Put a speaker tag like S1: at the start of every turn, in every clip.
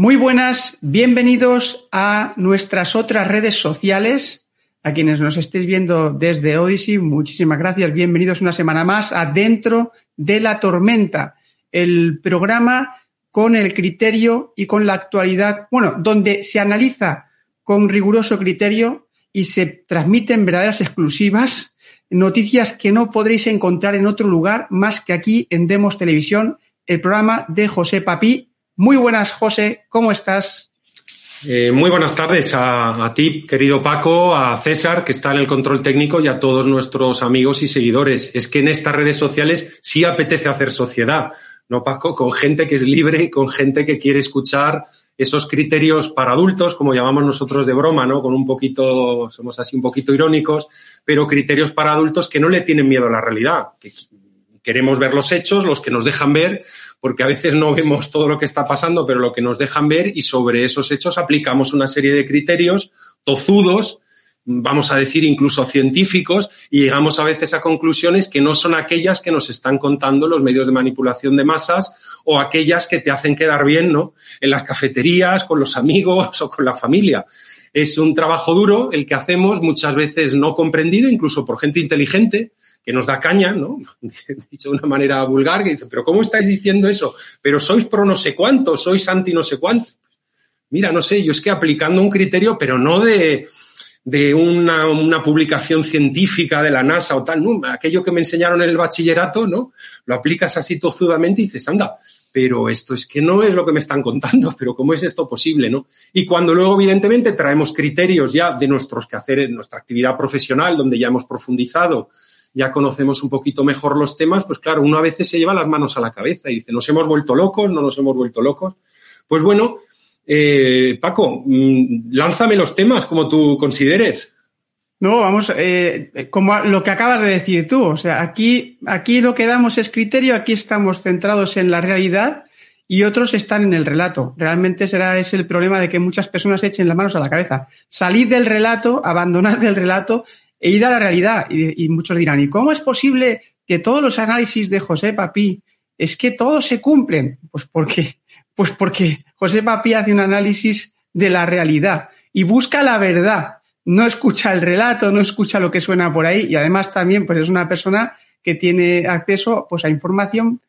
S1: Muy buenas, bienvenidos a nuestras otras redes sociales. A quienes nos estéis viendo desde Odyssey, muchísimas gracias. Bienvenidos una semana más a Dentro de la Tormenta, el programa con el criterio y con la actualidad, bueno, donde se analiza con riguroso criterio y se transmiten verdaderas exclusivas, noticias que no podréis encontrar en otro lugar más que aquí en Demos Televisión, el programa de José Papí. Muy buenas, José, ¿cómo estás?
S2: Eh, muy buenas tardes a, a, ti, querido Paco, a César, que está en el control técnico, y a todos nuestros amigos y seguidores. Es que en estas redes sociales sí apetece hacer sociedad, ¿no, Paco? Con gente que es libre, con gente que quiere escuchar esos criterios para adultos, como llamamos nosotros de broma, ¿no? Con un poquito, somos así un poquito irónicos, pero criterios para adultos que no le tienen miedo a la realidad, que queremos ver los hechos, los que nos dejan ver, porque a veces no vemos todo lo que está pasando, pero lo que nos dejan ver y sobre esos hechos aplicamos una serie de criterios tozudos, vamos a decir incluso científicos, y llegamos a veces a conclusiones que no son aquellas que nos están contando los medios de manipulación de masas o aquellas que te hacen quedar bien, ¿no? En las cafeterías, con los amigos o con la familia. Es un trabajo duro el que hacemos, muchas veces no comprendido, incluso por gente inteligente, que nos da caña, ¿no? Dicho de una manera vulgar, que dice, pero ¿cómo estáis diciendo eso? Pero sois pro no sé cuánto, sois anti no sé cuánto. Mira, no sé, yo es que aplicando un criterio, pero no de, de una, una, publicación científica de la NASA o tal, no, aquello que me enseñaron en el bachillerato, ¿no? Lo aplicas así tozudamente y dices, anda, pero esto es que no es lo que me están contando, pero ¿cómo es esto posible, no? Y cuando luego, evidentemente, traemos criterios ya de nuestros quehaceres, nuestra actividad profesional, donde ya hemos profundizado, ya conocemos un poquito mejor los temas, pues claro, uno a veces se lleva las manos a la cabeza y dice, ¿nos hemos vuelto locos? ¿No nos hemos vuelto locos? Pues bueno, eh, Paco, mm, lánzame los temas como tú consideres.
S1: No, vamos, eh, como lo que acabas de decir tú, o sea, aquí, aquí lo que damos es criterio, aquí estamos centrados en la realidad y otros están en el relato. Realmente será ese el problema de que muchas personas echen las manos a la cabeza. Salid del relato, abandonad el relato e id a la realidad. Y, muchos dirán, ¿y cómo es posible que todos los análisis de José Papí es que todos se cumplen? Pues porque pues porque José Papi hace un análisis de la realidad y busca la verdad. No escucha el relato, no escucha lo que suena por ahí y además también pues es una persona que tiene acceso pues a información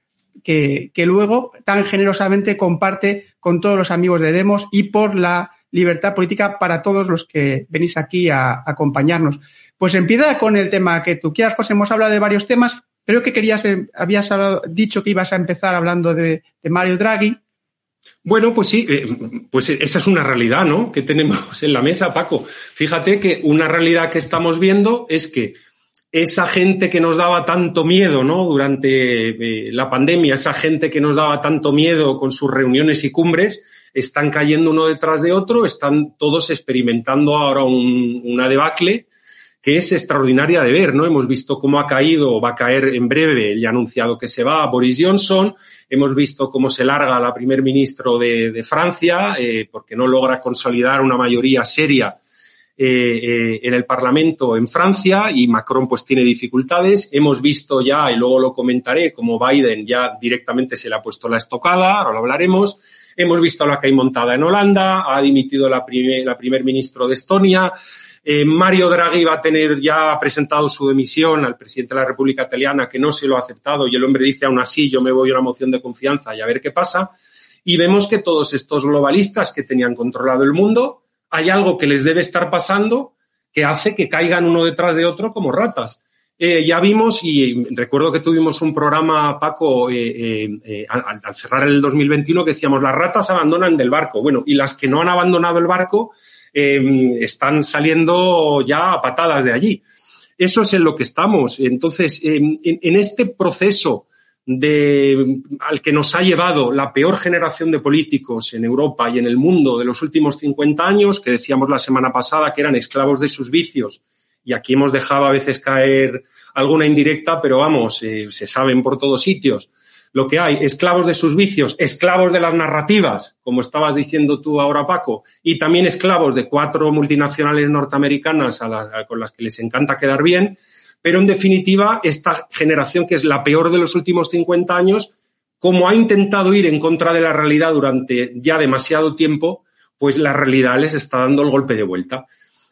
S1: que, que luego tan generosamente comparte con todos los amigos de Demos y por la libertad política para todos los que venís aquí a acompañarnos. Pues empieza con el tema que tú quieras, José. Hemos hablado de varios temas. Creo que querías, eh, habías dicho que ibas a empezar hablando de, de Mario Draghi.
S2: Bueno, pues sí, eh, pues esa es una realidad, ¿no? Que tenemos en la mesa, Paco. Fíjate que una realidad que estamos viendo es que esa gente que nos daba tanto miedo, ¿no? Durante eh, la pandemia, esa gente que nos daba tanto miedo con sus reuniones y cumbres, están cayendo uno detrás de otro, están todos experimentando ahora un, una debacle que es extraordinaria de ver, ¿no? Hemos visto cómo ha caído o va a caer en breve, ha anunciado que se va Boris Johnson, hemos visto cómo se larga la primer ministro de, de Francia, eh, porque no logra consolidar una mayoría seria eh, eh, en el Parlamento en Francia y Macron pues tiene dificultades. Hemos visto ya, y luego lo comentaré, como Biden ya directamente se le ha puesto la estocada, ahora lo hablaremos. Hemos visto la que hay montada en Holanda, ha dimitido la primer, la primer ministro de Estonia. Eh, Mario Draghi va a tener ya presentado su demisión al presidente de la República Italiana, que no se lo ha aceptado, y el hombre dice aún así, yo me voy a una moción de confianza y a ver qué pasa. Y vemos que todos estos globalistas que tenían controlado el mundo, hay algo que les debe estar pasando que hace que caigan uno detrás de otro como ratas. Eh, ya vimos, y recuerdo que tuvimos un programa, Paco, eh, al, al, cerrar el 2021, que decíamos, las ratas abandonan del barco. Bueno, y las que no han abandonado el barco eh, están saliendo ya a patadas de allí. Eso es en lo que estamos. Entonces, en, en este proceso de, al que nos ha llevado la peor generación de políticos en Europa y en el mundo de los últimos 50 años, que decíamos la semana pasada que eran esclavos de sus vicios, y aquí hemos dejado a veces caer alguna indirecta, pero vamos, eh, se saben por todos sitios lo que hay, esclavos de sus vicios, esclavos de las narrativas, como estabas diciendo tú ahora, Paco, y también esclavos de cuatro multinacionales norteamericanas a la, con las que les encanta quedar bien, pero en definitiva, esta generación, que es la peor de los últimos 50 años, como ha intentado ir en contra de la realidad durante ya demasiado tiempo, pues la realidad les está dando el golpe de vuelta.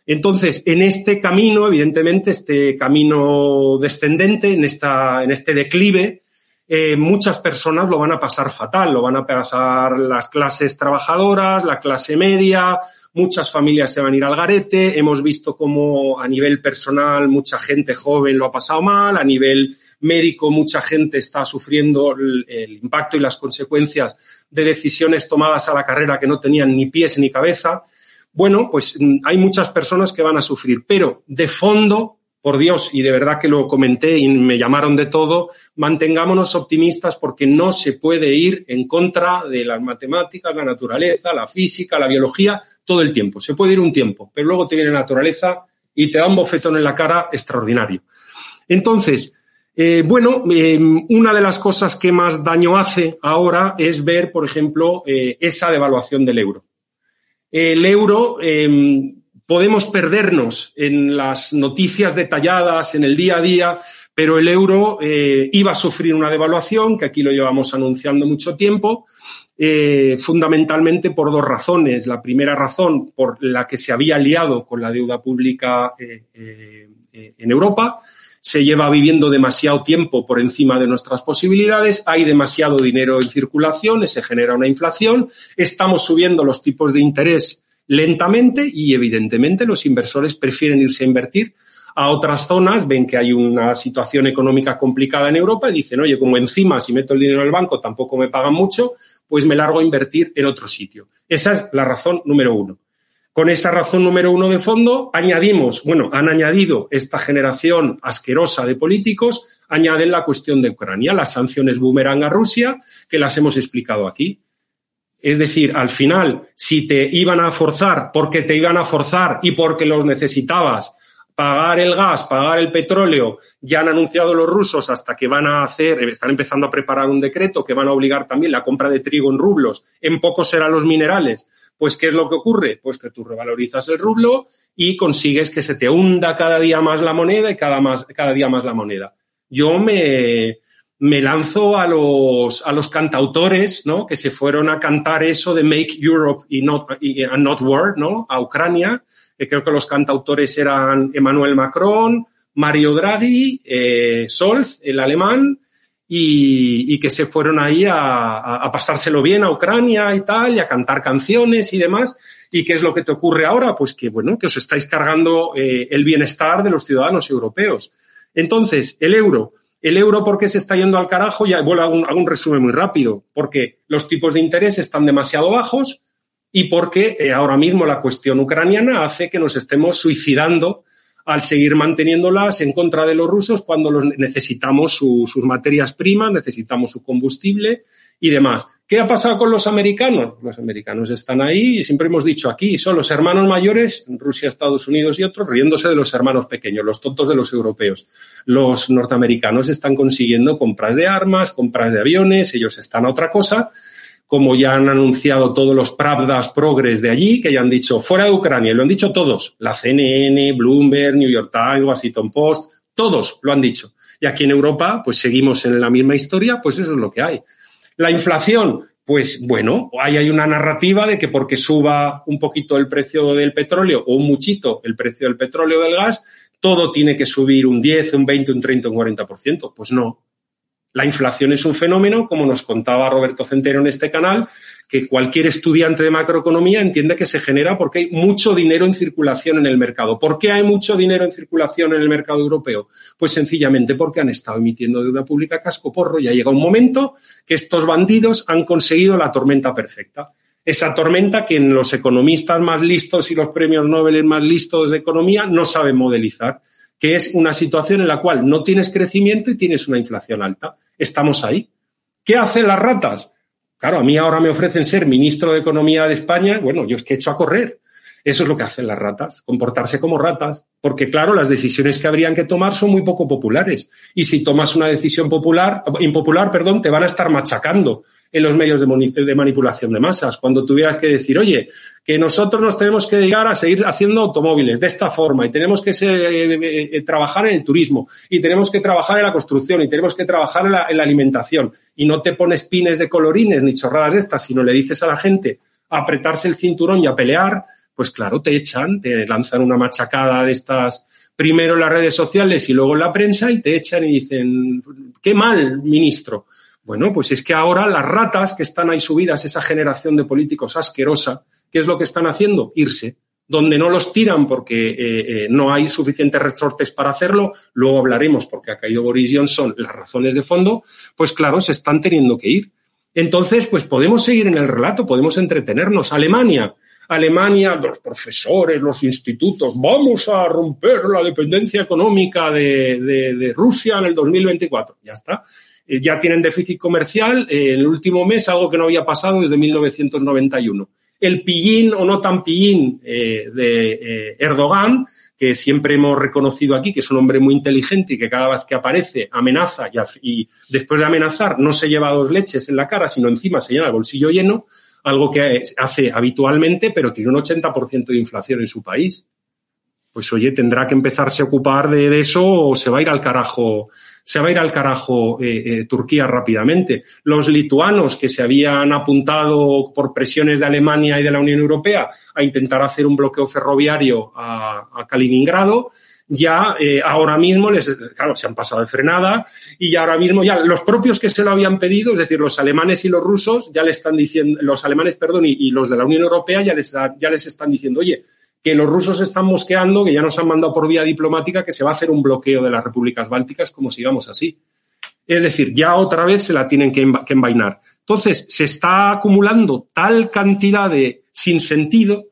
S2: Entonces, en este camino, evidentemente, este camino descendente, en, esta, en este declive, eh, muchas personas lo van a pasar fatal, lo van a pasar las clases trabajadoras, la clase media, muchas familias se van a ir al garete, hemos visto cómo a nivel personal mucha gente joven lo ha pasado mal, a nivel médico mucha gente está sufriendo el, el impacto y las consecuencias de decisiones tomadas a la carrera que no tenían ni pies ni cabeza. Bueno, pues mm, hay muchas personas que van a sufrir, pero de fondo, por Dios, y de verdad que lo comenté y me llamaron de todo, mantengámonos optimistas porque no se puede ir en contra de las matemáticas, la naturaleza, la física, la biología, todo el tiempo. Se puede ir un tiempo, pero luego te viene la naturaleza y te da un bofetón en la cara extraordinario. Entonces, eh, bueno, em, una de las cosas que más daño hace ahora es ver, por ejemplo, eh, esa devaluación del euro el euro, podemos perdernos en las noticias detalladas, en el día a día, pero el euro eh, iba a sufrir una devaluación, que aquí lo llevamos anunciando mucho tiempo, eh, fundamentalmente por dos razones. La primera razón por la que se había liado con la deuda pública eh, en Europa, se lleva viviendo demasiado tiempo por encima de nuestras posibilidades, hay demasiado dinero en circulación, se genera una inflación, estamos subiendo los tipos de interés lentamente y evidentemente los inversores prefieren irse a invertir a otras zonas, ven que hay una situación económica complicada en Europa y dicen, oye, como encima si meto el dinero en el banco tampoco me pagan mucho, pues me largo a invertir en otro sitio. Esa es la razón número uno. Con esa razón número uno de fondo, añadimos, bueno, han añadido esta generación asquerosa de políticos, añaden la cuestión de Ucrania, las sanciones boomerang a Rusia, que las hemos explicado aquí. Es decir, al final, si te iban a forzar porque te iban a forzar y porque los necesitabas, pagar el gas, pagar el petróleo, ya han anunciado los rusos hasta que van a hacer, están empezando a preparar un decreto que van a obligar también la compra de trigo en rublos, en poco serán los minerales, pues, ¿qué es lo que ocurre? Pues que tú revalorizas el rublo y consigues que se te hunda cada día más la moneda y cada, más, cada día más la moneda. Yo me, me lanzo a los, a los cantautores, ¿no? Que se fueron a cantar eso de Make Europe y not, y, and not War, ¿no? A Ucrania. Creo que los cantautores eran Emmanuel Macron, Mario Draghi, eh, Solz, el alemán, y, que se fueron ahí a, pasárselo bien a Ucrania y tal, y a cantar canciones y demás. ¿Y qué es lo que te ocurre ahora? Pues que, bueno, que os estáis cargando eh, el bienestar de los ciudadanos europeos. Entonces, el euro. El euro, ¿por qué se está yendo al carajo? Ya, un, hago un resumen muy rápido. Porque los tipos de interés están demasiado bajos y porque eh, ahora mismo la cuestión ucraniana hace que nos estemos suicidando al seguir manteniéndolas en contra de los rusos cuando los necesitamos sus materias primas, necesitamos su combustible y demás. ¿Qué ha pasado con los americanos? Los americanos están ahí y siempre hemos dicho aquí, son los hermanos mayores, Rusia, Estados Unidos y otros, riéndose de los hermanos pequeños, los tontos de los europeos. Los norteamericanos están consiguiendo compras de armas, compras de aviones, ellos están a otra cosa como ya han anunciado todos los Pravdas progres de allí, que ya han dicho fuera de Ucrania, y lo han dicho todos, la CNN, Bloomberg, New York Times, Washington Post, todos lo han dicho. Y aquí en Europa, pues seguimos en la misma historia, pues eso es lo que hay. La inflación, pues bueno, ahí hay una narrativa de que porque suba un poquito el precio del petróleo o un muchito el precio del petróleo del gas, todo tiene que subir un 10, un 20, un 30, un 40%. Pues no, la inflación es un fenómeno, como nos contaba Roberto Centeno en este canal, que cualquier estudiante de macroeconomía entiende que se genera porque hay mucho dinero en circulación en el mercado. ¿Por qué hay mucho dinero en circulación en el mercado europeo? Pues sencillamente porque han estado emitiendo deuda pública casco porro y ha llegado un momento que estos bandidos han conseguido la tormenta perfecta. Esa tormenta que en los economistas más listos y los premios Nobel más listos de economía no saben modelizar que es una situación en la cual no tienes crecimiento y tienes una inflación alta. Estamos ahí. ¿Qué hacen las ratas? Claro, a mí ahora me ofrecen ser ministro de Economía de España. Bueno, yo es que he hecho a correr. Eso es lo que hacen las ratas, comportarse como ratas, porque claro, las decisiones que habrían que tomar son muy poco populares. Y si tomas una decisión popular, impopular, perdón, te van a estar machacando en los medios de, manipulación de masas. Cuando tuvieras que decir, oye, que nosotros nos tenemos que dedicar a seguir haciendo automóviles de esta forma y tenemos que eh, eh, trabajar en el turismo y tenemos que trabajar en la construcción y tenemos que trabajar en la, en la alimentación y no te pones pines de colorines ni chorradas estas, sino le dices a la gente apretarse el cinturón y a pelear, pues claro, te echan, te lanzan una machacada de estas primero en las redes sociales y luego en la prensa y te echan y dicen, qué mal, ministro. Bueno, pues es que ahora las ratas que están ahí subidas, esa generación de políticos asquerosa, ¿qué es lo que están haciendo? Irse. Donde no los tiran porque eh, eh, no hay suficientes resortes para hacerlo, luego hablaremos porque ha caído Boris Johnson las razones de fondo, pues claro, se están teniendo que ir. Entonces, pues podemos seguir en el relato, podemos entretenernos. Alemania, Alemania, los profesores, los institutos, vamos a romper la dependencia económica de, de Rusia en el 2024. Ya está. Eh, ya tienen déficit comercial eh, en el último mes, algo que no había pasado desde 1991. El pillín o no tan pillín eh, de Erdogan, que siempre hemos reconocido aquí que es un hombre muy inteligente y que cada vez que aparece amenaza y, y, después de amenazar no se lleva dos leches en la cara, sino encima se llena el bolsillo lleno, algo que hace habitualmente, pero tiene un 80% de inflación en su país. Pues oye, tendrá que empezarse a ocupar de, eso o se va a ir al carajo se va a ir al carajo eh, eh, Turquía rápidamente. Los lituanos que se habían apuntado por presiones de Alemania y de la Unión Europea a intentar hacer un bloqueo ferroviario a, Kaliningrado, ya eh, ahora mismo les, claro, se han pasado de frenada y ahora mismo ya los propios que se lo habían pedido, es decir, los alemanes y los rusos ya le están diciendo, los alemanes, perdón, y, y los de la Unión Europea ya les, ya les están diciendo, oye, que los rusos están mosqueando, que ya nos han mandado por vía diplomática que se va a hacer un bloqueo de las repúblicas bálticas como sigamos así. Es decir, ya otra vez se la tienen que, envainar. Entonces, se está acumulando tal cantidad de sinsentido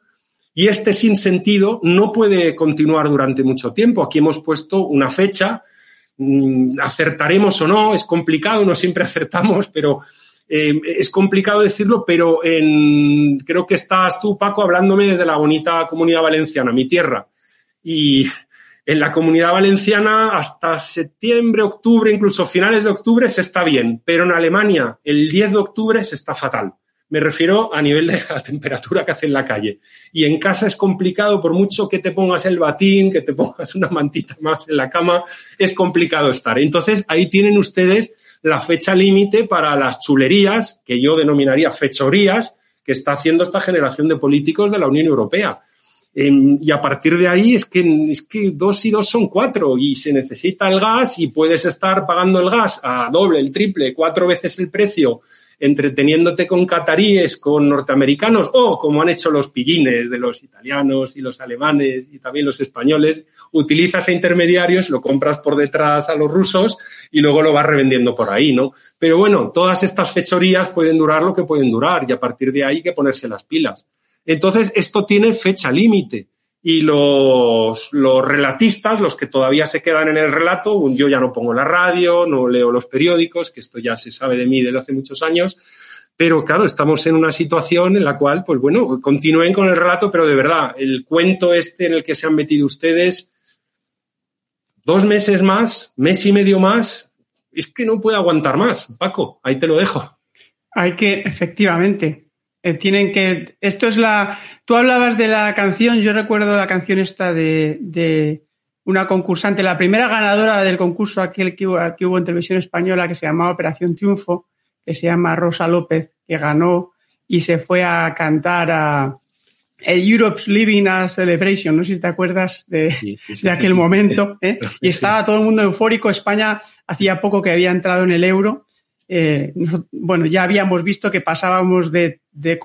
S2: y este sinsentido no puede continuar durante mucho tiempo. Aquí hemos puesto una fecha, mm, acertaremos o no, es complicado, no siempre acertamos, pero eh, es complicado decirlo, pero en, creo que estás tú, Paco, hablándome desde la bonita comunidad valenciana, mi tierra. Y en la comunidad valenciana hasta septiembre, octubre, incluso finales de octubre se está bien, pero en Alemania el 10 de octubre se está fatal. Me refiero a nivel de la temperatura que hace en la calle. Y en casa es complicado, por mucho que te pongas el batín, que te pongas una mantita más en la cama, es complicado estar. Entonces, ahí tienen ustedes la fecha límite para las chulerías, que yo denominaría fechorías, que está haciendo esta generación de políticos de la Unión Europea. Em, y a partir de ahí es que, es que dos y dos son cuatro y se necesita el gas y puedes estar pagando el gas a doble, el triple, cuatro veces el precio entreteniéndote con cataríes, con norteamericanos o como han hecho los pillines de los italianos y los alemanes y también los españoles, utilizas a intermediarios, lo compras por detrás a los rusos y luego lo vas revendiendo por ahí, ¿no? Pero bueno, todas estas fechorías pueden durar lo que pueden durar y a partir de ahí hay que ponerse las pilas. Entonces, esto tiene fecha límite y los, los relatistas, los que todavía se quedan en el relato, yo ya no pongo la radio, no leo los periódicos, que esto ya se sabe de mí desde hace muchos años, pero claro, estamos en una situación en la cual, pues bueno, continúen con el relato, pero de verdad, el cuento este en el que se han metido ustedes, dos meses más, mes y medio más, es que no puede aguantar más. Paco, ahí te lo dejo.
S1: Hay que, efectivamente, eh, tienen que. Esto es la. Tú hablabas de la canción, yo recuerdo la canción esta de, de una concursante, la primera ganadora del concurso aquel que hubo, que hubo en televisión española que se llamaba Operación Triunfo, que se llama Rosa López, que ganó y se fue a cantar a el Europe's Living a Celebration, no sé si te acuerdas de, sí, sí, sí, de aquel momento, ¿eh? y estaba todo el mundo eufórico. España hacía poco que había entrado en el euro eh, bueno, ya habíamos visto que pasábamos de, de,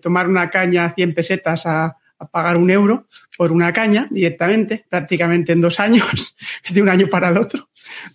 S1: tomar una caña a 100 pesetas a, pagar un euro por una caña directamente, prácticamente en dos años, de un año para el otro.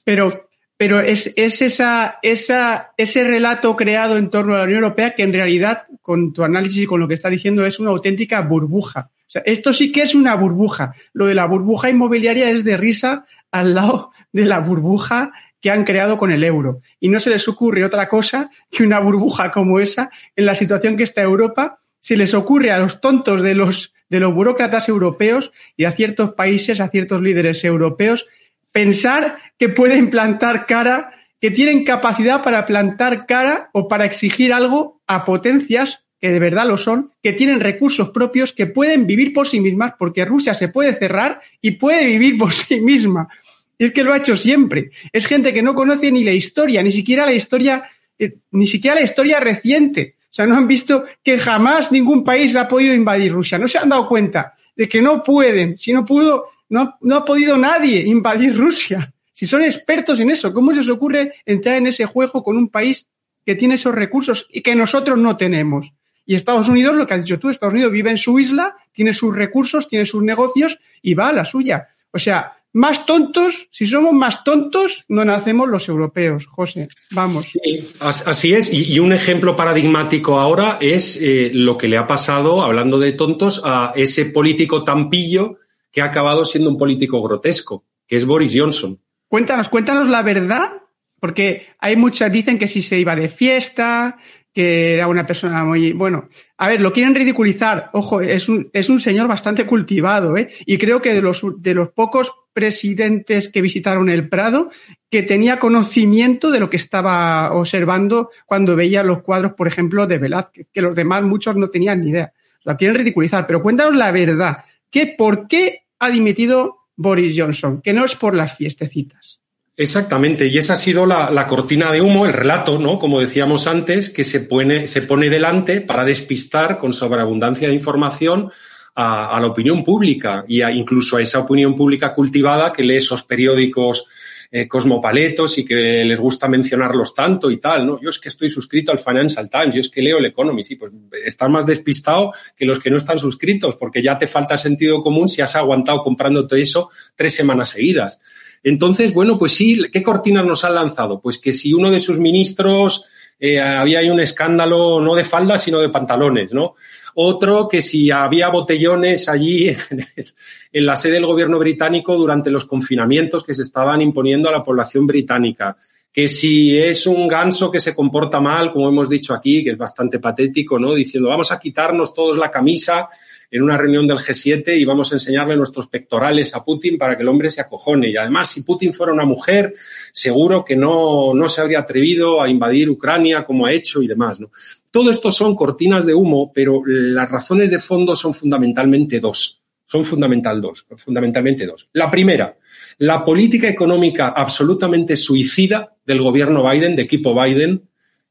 S1: Pero, pero es, es esa, esa, ese relato creado en torno a la Unión Europea que en realidad, con tu análisis y con lo que está diciendo, es una auténtica burbuja. Esto sí que es una burbuja. Lo de la burbuja inmobiliaria es de risa al lado de la burbuja que han creado con el euro. Y no se les ocurre otra cosa que una burbuja como esa en la situación que está Europa. Se les ocurre a los tontos de los, de los burócratas europeos y a ciertos países, a ciertos líderes europeos, pensar que pueden plantar cara, que tienen capacidad para plantar cara o para exigir algo a potencias que de verdad lo son, que tienen recursos propios, que pueden vivir por sí mismas, porque Rusia se puede cerrar y puede vivir por sí misma. Es que lo ha hecho siempre. Es gente que no conoce ni la historia, ni siquiera la historia, eh, ni siquiera la historia reciente. O sea, no han visto que jamás ningún país ha podido invadir Rusia. No se han dado cuenta de que no pueden. Si no pudo, no, no ha podido nadie invadir Rusia. Si son expertos en eso, ¿cómo se les ocurre entrar en ese juego con un país que tiene esos recursos y que nosotros no tenemos? Y Estados Unidos, lo que has dicho tú, Estados Unidos vive en su isla, tiene sus recursos, tiene sus negocios y va a la suya. O sea, más tontos, si somos más tontos, no nacemos los europeos, José. Vamos.
S2: así es. Y, un ejemplo paradigmático ahora es eh, lo que le ha pasado, hablando de tontos, a ese político tampillo que ha acabado siendo un político grotesco, que es Boris Johnson.
S1: Cuéntanos, cuéntanos la verdad, porque hay muchas, dicen que si se iba de fiesta, que era una persona muy, bueno, a ver, lo quieren ridiculizar, ojo, es un, es un señor bastante cultivado, ¿eh? Y creo que de los, de los pocos presidentes que visitaron el Prado, que tenía conocimiento de lo que estaba observando cuando veía los cuadros, por ejemplo, de Velázquez, que los demás muchos no tenían ni idea. Lo quieren ridiculizar, pero cuéntanos la verdad, que por qué ha dimitido Boris Johnson, que no es por las fiestecitas.
S2: Exactamente, y esa ha sido la, cortina de humo, el relato, ¿no? Como decíamos antes, que se pone, se pone delante para despistar con sobreabundancia de información a, la opinión pública y incluso a esa opinión pública cultivada que lee esos periódicos eh, cosmopaletos y que les gusta mencionarlos tanto y tal, ¿no? Yo es que estoy suscrito al Financial Times, yo es que leo el Economist, y pues estás más despistado que los que no están suscritos, porque ya te falta sentido común si has aguantado comprándote eso tres semanas seguidas. Entonces, bueno, pues sí, ¿qué cortinas nos han lanzado? Pues que si uno de sus ministros eh, había un escándalo no de falda, sino de pantalones, ¿no? Otro que si había botellones allí en, la sede del gobierno británico durante los confinamientos que se estaban imponiendo a la población británica que si es un ganso que se comporta mal, como hemos dicho aquí, que es bastante patético, ¿no? Diciendo, vamos a quitarnos todos la camisa en una reunión del G7 y vamos a enseñarle nuestros pectorales a Putin para que el hombre se acojone. Y además, si Putin fuera una mujer, seguro que no, no se habría atrevido a invadir Ucrania como ha hecho y demás. ¿no? Todo esto son cortinas de humo, pero las razones de fondo son fundamentalmente dos. Son fundamental dos, fundamentalmente dos. La primera, la política económica absolutamente suicida del gobierno Biden, de equipo Biden,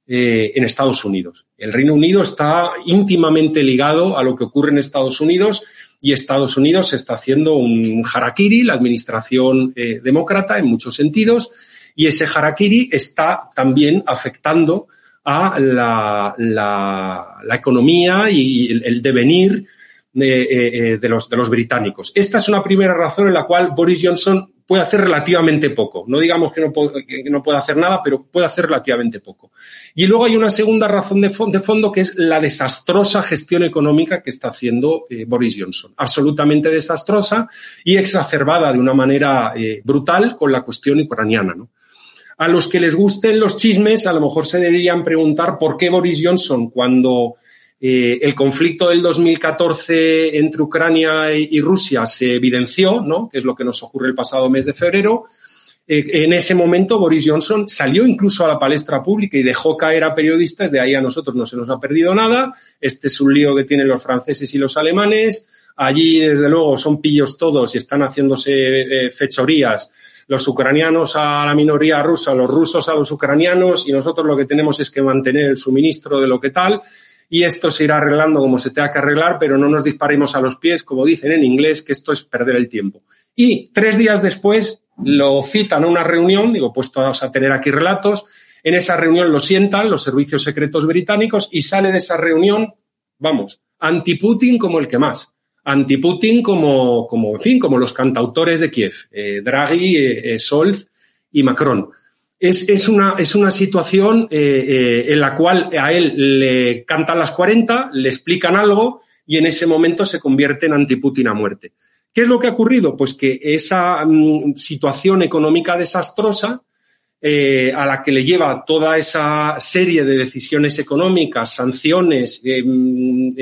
S2: eh, en Estados Unidos. El Reino Unido está íntimamente ligado a lo que ocurre en Estados Unidos y Estados Unidos está haciendo un harakiri, la administración eh, demócrata en muchos sentidos, y ese harakiri está también afectando a la, economía y el, devenir de, eh, los, de los británicos. Esta es una primera razón en la cual Boris Johnson puede hacer relativamente poco. No digamos que no, que no puede hacer nada, pero puede hacer relativamente poco. Y luego hay una segunda razón de, fondo que es la desastrosa gestión económica que está haciendo eh, Boris Johnson. Absolutamente desastrosa y exacerbada de una manera eh, brutal con la cuestión ucraniana. A los que les gusten los chismes, a lo mejor se deberían preguntar por qué Boris Johnson, cuando eh, el conflicto del 2014 entre Ucrania y, Rusia se evidenció, ¿no? que es lo que nos ocurre el pasado mes de febrero. Eh, en ese momento Boris Johnson salió incluso a la palestra pública y dejó caer a periodistas, de ahí a nosotros no se nos ha perdido nada, este es un lío que tienen los franceses y los alemanes, allí desde luego son pillos todos y están haciéndose eh, fechorías los ucranianos a la minoría rusa, los rusos a los ucranianos y nosotros lo que tenemos es que mantener el suministro de lo que tal y esto se irá arreglando como se tenga que arreglar, pero no nos disparemos a los pies, como dicen en inglés, que esto es perder el tiempo. Y tres días después lo citan a una reunión, digo, pues vamos a tener aquí relatos, en esa reunión lo sientan los servicios secretos británicos y sale de esa reunión, vamos, anti-Putin como el que más. Anti-Putin como, como, en fin, como los cantautores de Kiev, eh, Draghi, eh, eh, Solz y Macron es, es, una, es una situación eh, eh, en la cual a él le cantan las 40, le explican algo y en ese momento se convierte en antiputin a muerte. ¿Qué es lo que ha ocurrido? Pues que esa mm, situación económica desastrosa, eh, a la que le lleva toda esa serie de decisiones económicas, sanciones, mm,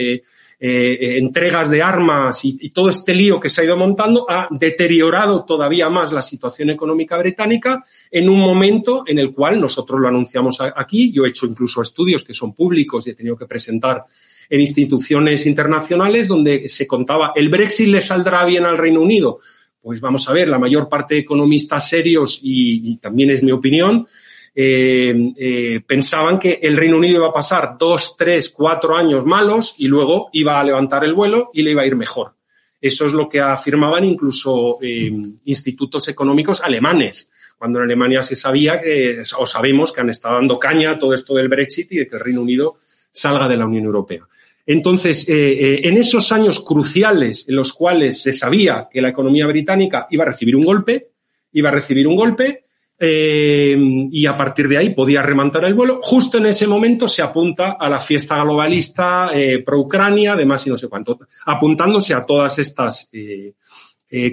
S2: eh, entregas de armas y, todo este lío que se ha ido montando ha deteriorado todavía más la situación económica británica en un momento en el cual nosotros lo anunciamos aquí. Yo he hecho incluso estudios que son públicos y he tenido que presentar en instituciones internacionales donde se contaba el Brexit le saldrá bien al Reino Unido. Pues vamos a ver, la mayor parte de economistas serios, y también es mi opinión, eh, eh, pensaban que el Reino Unido iba a pasar dos, tres, cuatro años malos y luego iba a levantar el vuelo y le iba a ir mejor. Eso es lo que afirmaban incluso eh, institutos económicos alemanes, cuando en Alemania se sabía que, o sabemos que han estado dando caña a todo esto del Brexit y de que el Reino Unido salga de la Unión Europea. Entonces, en esos años cruciales en los cuales se sabía que la economía británica iba a recibir un golpe, iba a recibir un golpe, eh, y a partir de ahí podía remontar el vuelo. Justo en ese momento se apunta a la fiesta globalista eh, pro-Ucrania, además y no sé cuánto, apuntándose a todas estas eh,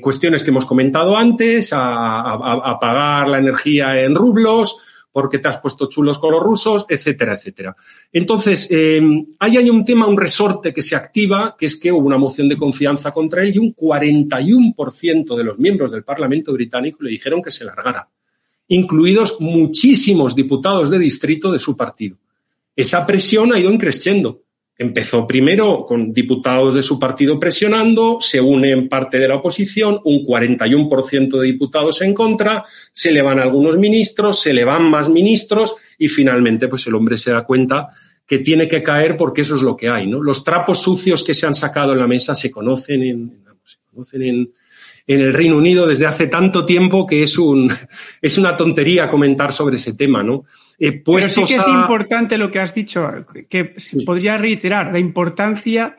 S2: cuestiones que hemos comentado antes, a, pagar la energía en rublos, porque te has puesto chulos con los rusos, etcétera, etcétera. Entonces, ahí hay un tema, un resorte que se activa, que es que hubo una moción de confianza contra él y un 41% de los miembros del Parlamento británico le dijeron que se largara incluidos muchísimos diputados de distrito de su partido. Esa presión ha ido increciendo. Empezó primero con diputados de su partido presionando, se une en parte de la oposición, un 41% de diputados en contra, se le van algunos ministros, se le van más ministros y finalmente pues el hombre se da cuenta que tiene que caer porque eso es lo que hay, ¿no? Los trapos sucios que se han sacado en la mesa se conocen en, se conocen en, en el Reino Unido desde hace tanto tiempo que es, un, es una tontería comentar sobre ese tema, ¿no?
S1: Eh, Pero sí que es importante lo que has dicho, que podría reiterar la importancia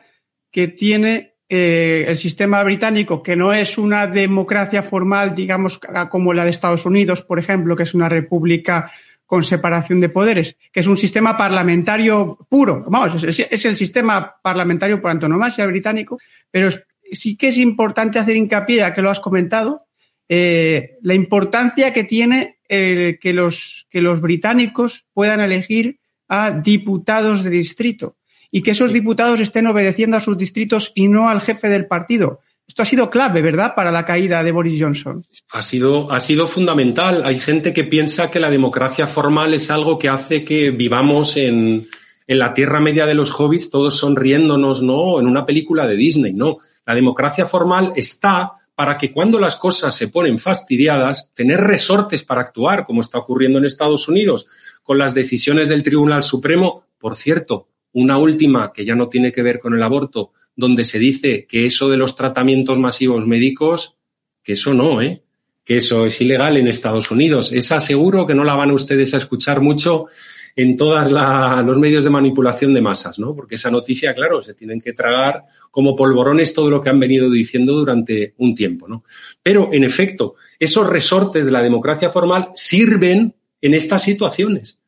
S1: que tiene eh, el sistema británico, que no es una democracia formal, digamos, como la de Estados Unidos, por ejemplo, que es una república con separación de poderes, que es un sistema parlamentario puro. Vamos, es, es el sistema parlamentario por antonomasia británico, pero es sí que es importante hacer hincapié, ya que lo has comentado, eh, la importancia que tiene que, los, que los británicos puedan elegir a diputados de distrito y que esos diputados estén obedeciendo a sus distritos y no al jefe del partido. Esto ha sido clave, ¿verdad?, para la caída de Boris Johnson.
S2: Ha sido, ha sido fundamental. Hay gente que piensa que la democracia formal es algo que hace que vivamos en, en la tierra media de los hobbits, todos sonriéndonos, ¿no? En una película de Disney, ¿no? La democracia formal está para que cuando las cosas se ponen fastidiadas, tener resortes para actuar, como está ocurriendo en Estados Unidos, con las decisiones del Tribunal Supremo. Por cierto, una última que ya no tiene que ver con el aborto, donde se dice que eso de los tratamientos masivos médicos, que eso no, ¿eh? que eso es ilegal en Estados Unidos. Esa seguro que no la van ustedes a escuchar mucho en todos los medios de manipulación de masas, ¿no? Porque esa noticia, claro, se tienen que tragar como polvorones todo lo que han venido diciendo durante un tiempo, ¿no? Pero, en efecto, esos resortes de la democracia formal sirven en estas situaciones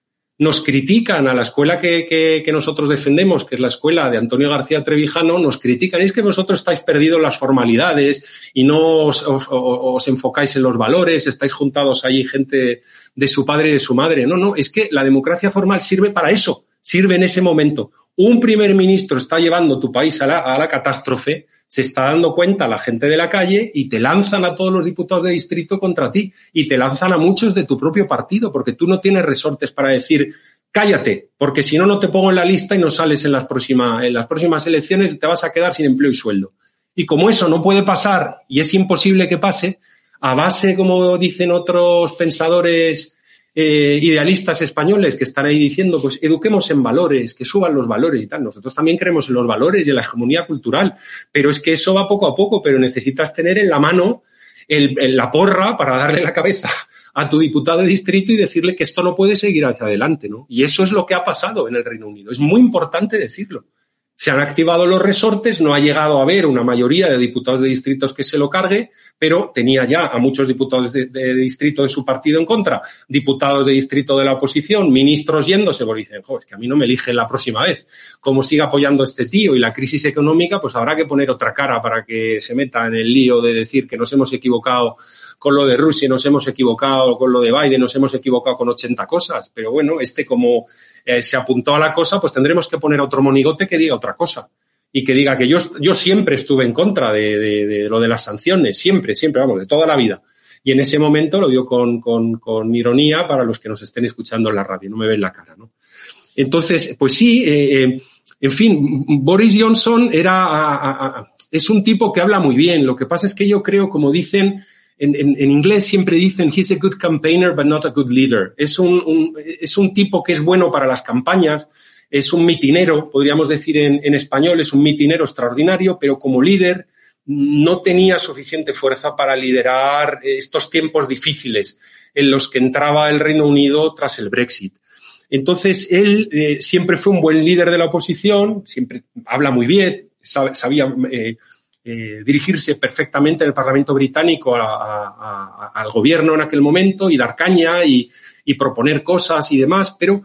S2: nos critican a la escuela que, nosotros defendemos, que es la escuela de Antonio García Trevijano, nos critican, y es que vosotros estáis perdidos en las formalidades y no os, enfocáis en los valores, estáis juntados ahí gente de su padre y de su madre. No, no, es que la democracia formal sirve para eso, sirve en ese momento. Un primer ministro está llevando tu país a la, a la catástrofe, se está dando cuenta la gente de la calle y te lanzan a todos los diputados de distrito contra ti y te lanzan a muchos de tu propio partido porque tú no tienes resortes para decir cállate, porque si no, no te pongo en la lista y no sales en las, próximas, en las próximas elecciones te vas a quedar sin empleo y sueldo. Y como eso no puede pasar y es imposible que pase, a base, como dicen otros pensadores eh, idealistas españoles que están ahí diciendo, pues eduquemos en valores, que suban los valores y tal. Nosotros también creemos en los valores y en la hegemonía cultural, pero es que eso va poco a poco, pero necesitas tener en la mano la porra para darle la cabeza a tu diputado de distrito y decirle que esto no puede seguir hacia adelante, ¿no? Y eso es lo que ha pasado en el Reino Unido. Es muy importante decirlo se han activado los resortes, no ha llegado a haber una mayoría de diputados de distritos que se lo cargue, pero tenía ya a muchos diputados de, distrito de su partido en contra, diputados de distrito de la oposición, ministros yéndose, porque dicen, joder, es que a mí no me eligen la próxima vez. Como siga apoyando este tío y la crisis económica, pues habrá que poner otra cara para que se meta en el lío de decir que nos hemos equivocado con lo de Rusia nos hemos equivocado, con lo de Biden nos hemos equivocado con 80 cosas. Pero bueno, este como eh, se apuntó a la cosa, pues tendremos que poner otro monigote que diga otra cosa. y que diga que yo, yo siempre estuve en contra de, de, lo de las sanciones, siempre, siempre, vamos, de toda la vida. Y en ese momento lo digo con, con, con ironía para los que nos estén escuchando en la radio, no me ven la cara, ¿no? Entonces, pues sí, eh, eh, en fin, Boris Johnson era, es un tipo que habla muy bien. Lo que pasa es que yo creo, como dicen, en, en, inglés siempre dicen, he's a good campaigner, but not a good leader. Es un, un, es un tipo que es bueno para las campañas, es un mitinero, podríamos decir en, en español, es un mitinero extraordinario, pero como líder no tenía suficiente fuerza para liderar estos tiempos difíciles en los que entraba el Reino Unido tras el Brexit. Entonces, él eh, siempre fue un buen líder de la oposición, siempre habla muy bien, sabe, sabía eh, eh, dirigirse perfectamente en el Parlamento británico al gobierno en aquel momento y dar caña y, proponer cosas y demás, pero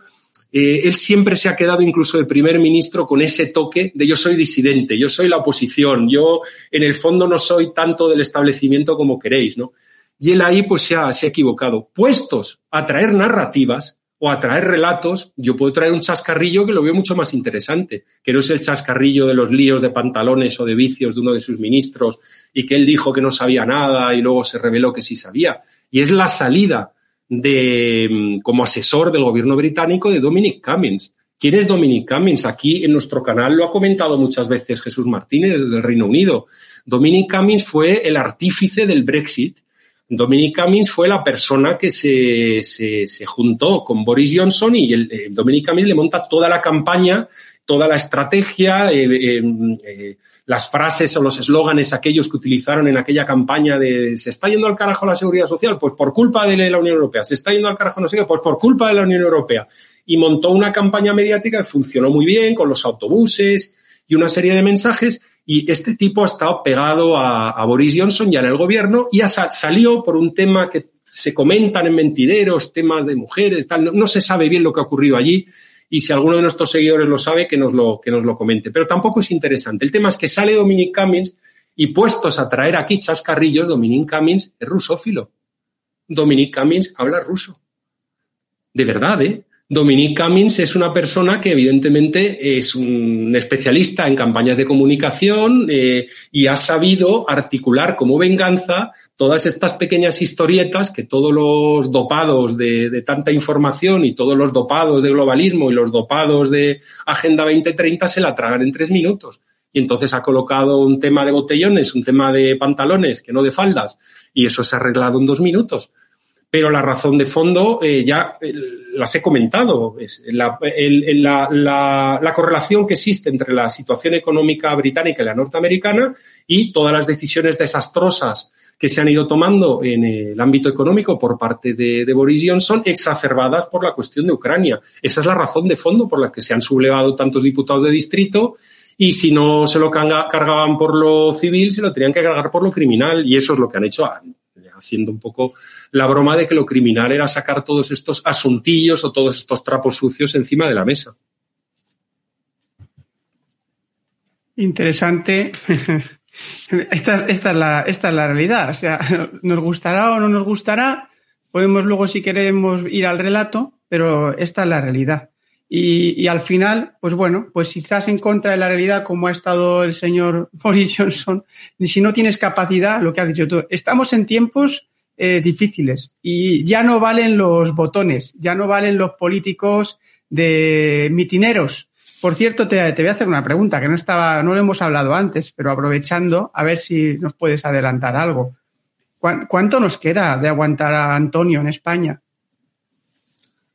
S2: eh, él siempre se ha quedado incluso el primer ministro con ese toque de yo soy disidente, yo soy la oposición, yo en el fondo no soy tanto del establecimiento como queréis, ¿no? Y él ahí pues se ha, se ha equivocado. Puestos a traer narrativas, o a traer relatos, yo puedo traer un chascarrillo que lo veo mucho más interesante, que no es el chascarrillo de los líos de pantalones o de vicios de uno de sus ministros y que él dijo que no sabía nada y luego se reveló que sí sabía. Y es la salida de, mm, como asesor del gobierno británico de Dominic Cummings. ¿Quién es Dominic Cummings? Aquí en nuestro canal lo ha comentado muchas veces Jesús Martínez desde el Reino Unido. Dominic Cummings fue el artífice del Brexit Dominic Cummings fue la persona que se, se, se juntó con Boris Johnson y el, eh, Dominic Cummings le monta toda la campaña, toda la estrategia, eh, eh, eh, las frases o los eslóganes aquellos que utilizaron en aquella campaña de se está yendo al carajo la seguridad social, pues por culpa de la Unión Europea, se está yendo al carajo no sé qué, pues por culpa de la Unión Europea. Y montó una campaña mediática que funcionó muy bien con los autobuses y una serie de mensajes y este tipo ha estado pegado a, Boris Johnson ya en el gobierno y ha salió por un tema que se comentan en mentideros, temas de mujeres, tal. No, no, se sabe bien lo que ha ocurrido allí. Y si alguno de nuestros seguidores lo sabe, que nos lo, que nos lo comente. Pero tampoco es interesante. El tema es que sale Dominic Cummings y puestos a traer aquí chascarrillos, Dominic Cummings es rusófilo. Dominic Cummings habla ruso. De verdad, ¿eh? Dominic Cummings es una persona que evidentemente es un especialista en campañas de comunicación eh, y ha sabido articular como venganza todas estas pequeñas historietas que todos los dopados de, de, tanta información y todos los dopados de globalismo y los dopados de Agenda 2030 se la tragan en tres minutos. Y entonces ha colocado un tema de botellones, un tema de pantalones, que no de faldas, y eso se ha arreglado en dos minutos pero la razón de fondo eh, ya eh, las he comentado. La, el, la, la, la, correlación que existe entre la situación económica británica y la norteamericana y todas las decisiones desastrosas que se han ido tomando en el ámbito económico por parte de, de, Boris Johnson, exacerbadas por la cuestión de Ucrania. Esa es la razón de fondo por la que se han sublevado tantos diputados de distrito y si no se lo cargaban por lo civil, se lo tenían que cargar por lo criminal y eso es lo que han hecho haciendo un poco la broma de que lo criminal era sacar todos estos asuntillos o todos estos trapos sucios encima de la mesa.
S1: Interesante. Esta, esta, es la, esta es la realidad. O sea, nos gustará o no nos gustará. Podemos luego, si queremos, ir al relato, pero esta es la realidad. Y, y, al final, pues bueno, pues estás en contra de la realidad, como ha estado el señor Boris Johnson, si no tienes capacidad, lo que has dicho tú, estamos en tiempos eh, difíciles y ya no valen los botones, ya no valen los políticos de mitineros. Por cierto, te, te voy a hacer una pregunta que no estaba, no lo hemos hablado antes, pero aprovechando, a ver si nos puedes adelantar algo. ¿Cuánto nos queda de aguantar a Antonio en España?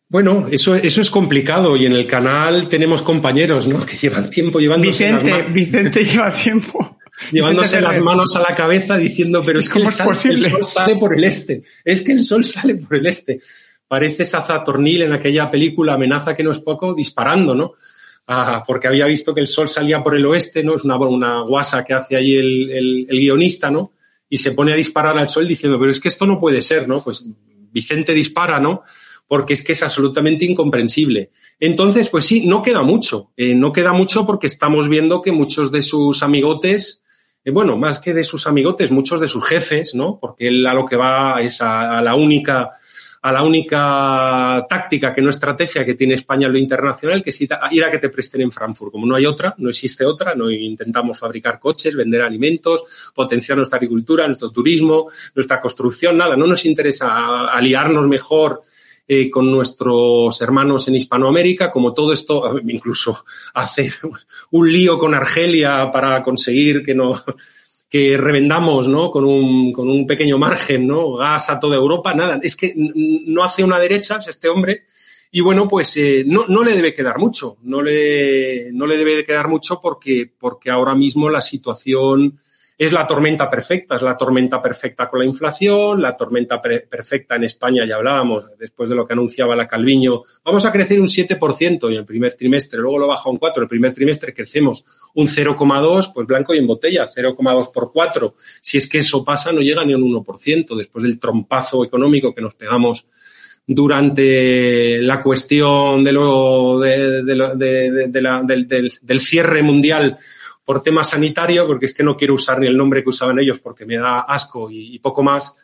S2: Bueno, eso, eso es complicado y en el canal tenemos compañeros, ¿no? Que llevan tiempo llevando.
S1: Vicente, Vicente lleva tiempo
S2: llevándose las manos a la cabeza diciendo, pero es que
S1: es
S2: sal, el, sol sale por el este, es que el sol sale por el este. Parece Sazatornil en aquella película Amenaza que no es poco, disparando, ¿no? Ah, porque había visto que el sol salía por el oeste, ¿no? Es una, una guasa que hace ahí el, el, el guionista, ¿no? Y se pone a disparar al sol diciendo, pero es que esto no puede ser, ¿no? Pues Vicente dispara, ¿no? porque es que es absolutamente incomprensible. Entonces, pues sí, no queda mucho. Eh, no queda mucho porque estamos viendo que muchos de sus amigotes eh, bueno, más que de sus amigotes, muchos de sus jefes, ¿no? Porque él a lo que va es a, a la única a la única táctica que no estrategia que tiene España en lo internacional, que es ir a que te presten en Frankfurt. Como no hay otra, no existe otra, no intentamos fabricar coches, vender alimentos, potenciar nuestra agricultura, nuestro turismo, nuestra construcción, nada, no nos interesa aliarnos mejor eh, con nuestros hermanos en Hispanoamérica, como todo esto, incluso hacer un lío con Argelia para conseguir que no que revendamos ¿no? con, un, con un pequeño margen, ¿no? gas a toda Europa, nada. Es que no hace una derecha este hombre y bueno, pues eh, no, no, le debe quedar mucho, no le, no le debe de quedar mucho porque, porque ahora mismo la situación es la tormenta perfecta, es la tormenta perfecta con la inflación, la tormenta perfecta en España, ya hablábamos, después de lo que anunciaba la Calviño, vamos a crecer un 7% en el primer trimestre, luego lo baja un 4, el primer trimestre crecemos un 0,2, pues blanco y en botella, 0,2 por 4. Si es que eso pasa, no llega ni un 1%, después del trompazo económico que nos pegamos durante la cuestión de lo, de, del, del cierre mundial por tema sanitario, porque es que no quiero usar ni el nombre que usaban ellos porque me da asco y, poco más,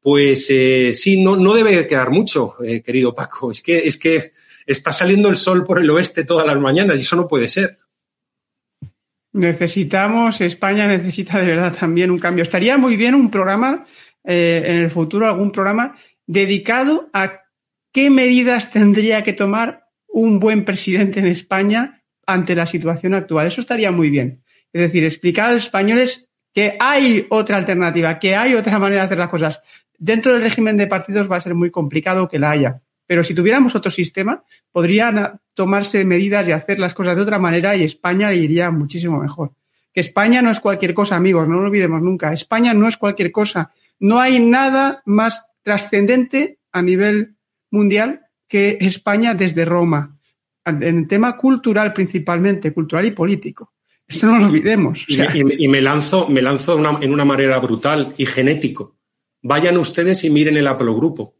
S2: pues eh, sí, no, no debe quedar mucho, eh, querido Paco. Es que, es que está saliendo el sol por el oeste todas las mañanas y eso no puede ser.
S1: Necesitamos, España necesita de verdad también un cambio. Estaría muy bien un programa, eh, en el futuro, algún programa dedicado a qué medidas tendría que tomar un buen presidente en España ante la situación actual. Eso estaría muy bien. Es decir, explicar a los españoles que hay otra alternativa, que hay otra manera de hacer las cosas. Dentro del régimen de partidos va a ser muy complicado que la haya. Pero si tuviéramos otro sistema, podrían tomarse medidas y hacer las cosas de otra manera y España iría muchísimo mejor. Que España no es cualquier cosa, amigos, no lo olvidemos nunca. España no es cualquier cosa. No hay nada más trascendente a nivel mundial que España desde Roma en tema cultural principalmente, cultural y político. Esto no lo olvidemos.
S2: y, me, lanzo, me lanzo en una manera brutal y genético. Vayan ustedes y miren el haplogrupo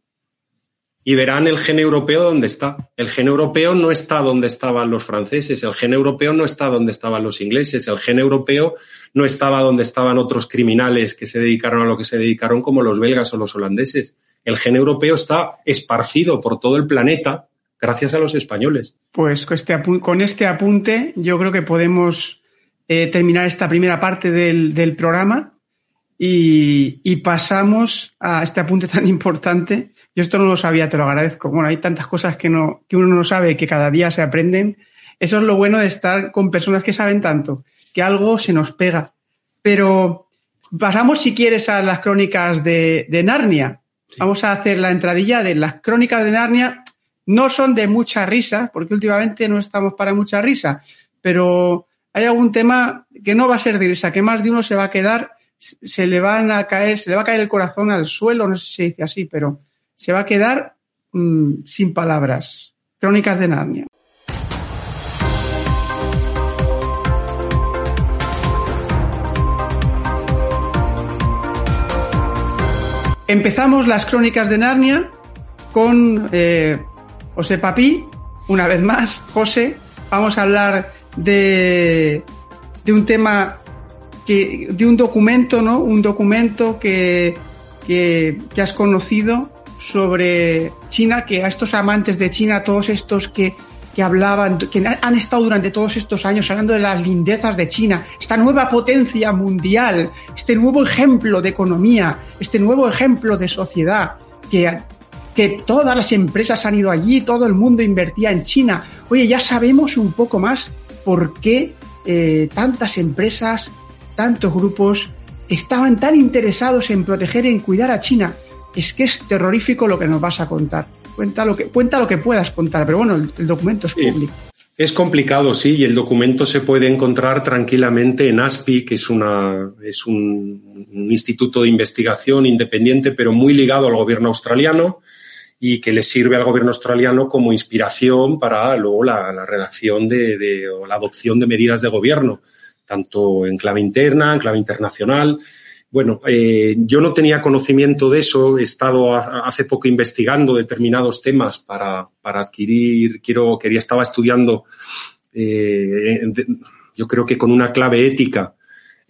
S2: y verán el gen europeo donde está. El gen europeo no está donde estaban los franceses, el gen europeo no está donde estaban los ingleses, el gen europeo no estaba donde estaban otros criminales que se dedicaron a lo que se dedicaron como los belgas o los holandeses. El gen europeo está esparcido por todo el planeta gracias a los españoles.
S1: Pues con este, con este apunte yo creo que podemos eh, terminar esta primera parte del, programa y, pasamos a este apunte tan importante. Yo esto no lo sabía, te lo agradezco. Bueno, hay tantas cosas que, no, que uno no sabe que cada día se aprenden. Eso es lo bueno de estar con personas que saben tanto, que algo se nos pega. Pero pasamos, si quieres, a las crónicas de, Narnia. Vamos a hacer la entradilla de las crónicas de Narnia no son de mucha risa, porque últimamente no estamos para mucha risa, pero hay algún tema que no va a ser de risa, que más de uno se va a quedar, se le van a caer, se le va a caer el corazón al suelo, no sé si se dice así, pero se va a quedar mm, sin palabras. Crónicas de Narnia. Empezamos las crónicas de Narnia con eh, José Papi, una vez más, José, vamos a hablar de, de un tema de un documento, ¿no? Un documento que, que, que has conocido sobre China, que a estos amantes de China, todos estos que, que hablaban, que han estado durante todos estos años hablando de las lindezas de China, esta nueva potencia mundial, este nuevo ejemplo de economía, este nuevo ejemplo de sociedad, que que todas las empresas han ido allí, todo el mundo invertía en China. Oye, ya sabemos un poco más por qué eh, tantas empresas, tantos grupos estaban tan interesados en proteger en cuidar a China. Es que es terrorífico lo que nos vas a contar. Cuenta lo que, cuenta lo que puedas contar, pero bueno, el, documento es público.
S2: Es complicado, sí, y el documento se puede encontrar tranquilamente en ASPI, que es, una, es un, un instituto de investigación independiente, pero muy ligado al gobierno australiano y que le sirve al gobierno australiano como inspiración para luego la, redacción de, o la adopción de medidas de gobierno, tanto en clave interna, en clave internacional. Bueno, eh, yo no tenía conocimiento de eso, he estado hace poco investigando determinados temas para, para adquirir, quiero, quería, estaba estudiando, eh, yo creo que con una clave ética,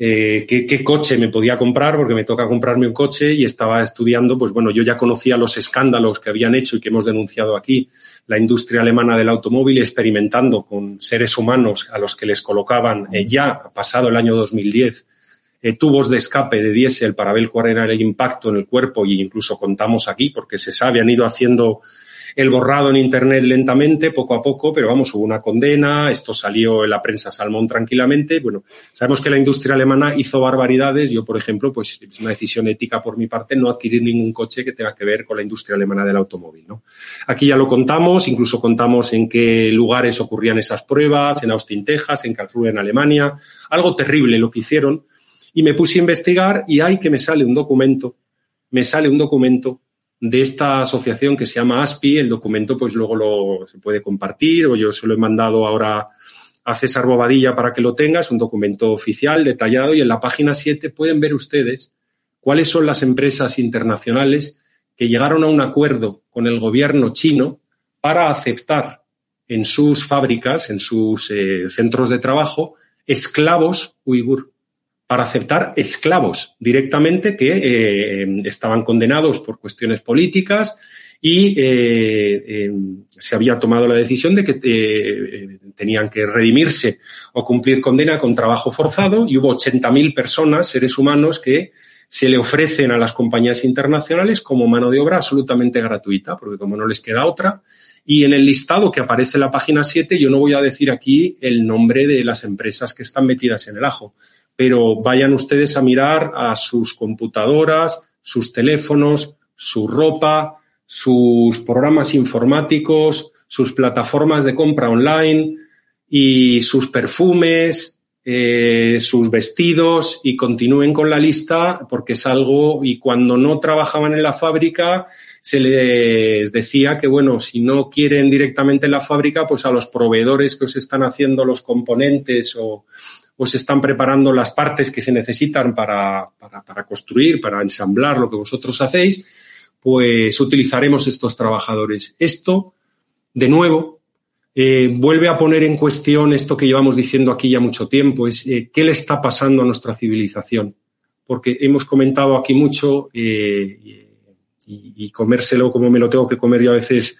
S2: eh, qué, coche me podía comprar, porque me toca comprarme un coche y estaba estudiando, pues bueno, yo ya conocía los escándalos que habían hecho y que hemos denunciado aquí, la industria alemana del automóvil, experimentando con seres humanos a los que les colocaban eh, ya, pasado el año 2010, eh, tubos de escape de diésel para ver cuál era el impacto en el cuerpo y incluso contamos aquí, porque se sabe, han ido haciendo el borrado en Internet lentamente, poco a poco, pero vamos, hubo una condena, esto salió en la prensa salmón tranquilamente. Bueno, sabemos que la industria alemana hizo barbaridades. Yo, por ejemplo, pues es una decisión ética por mi parte no adquirir ningún coche que tenga que ver con la industria alemana del automóvil. ¿no? Aquí ya lo contamos, incluso contamos en qué lugares ocurrían esas pruebas, en Austin, Texas, en Karlsruhe, en Alemania. Algo terrible lo que hicieron. Y me puse a investigar y hay que me sale un documento, me sale un documento de esta asociación que se llama ASPI. El documento, pues luego lo, se puede compartir o yo se lo he mandado ahora a César Bobadilla para que lo tenga. Es un documento oficial, detallado y en la página 7 pueden ver ustedes cuáles son las empresas internacionales que llegaron a un acuerdo con el gobierno chino para aceptar en sus fábricas, en sus eh, centros de trabajo, esclavos uigur para aceptar esclavos directamente que eh, estaban condenados por cuestiones políticas y eh, eh, se había tomado la decisión de que tenían que redimirse o cumplir condena con trabajo forzado y hubo 80.000 personas, seres humanos, que se le ofrecen a las compañías internacionales como mano de obra absolutamente gratuita, porque como no les queda otra, y en el listado que aparece en la página 7, yo no voy a decir aquí el nombre de las empresas que están metidas en el ajo, pero vayan ustedes a mirar a sus computadoras, sus teléfonos, su ropa, sus programas informáticos, sus plataformas de compra online y sus perfumes, eh, sus vestidos y continúen con la lista porque es algo y cuando no trabajaban en la fábrica se les decía que bueno, si no quieren directamente en la fábrica, pues a los proveedores que os están haciendo los componentes o, pues están preparando las partes que se necesitan para, para, construir, para ensamblar lo que vosotros hacéis, pues utilizaremos estos trabajadores. Esto, de nuevo, eh, vuelve a poner en cuestión esto que llevamos diciendo aquí ya mucho tiempo, es eh, qué le está pasando a nuestra civilización. Porque hemos comentado aquí mucho eh, y, y, comérselo como me lo tengo que comer yo a veces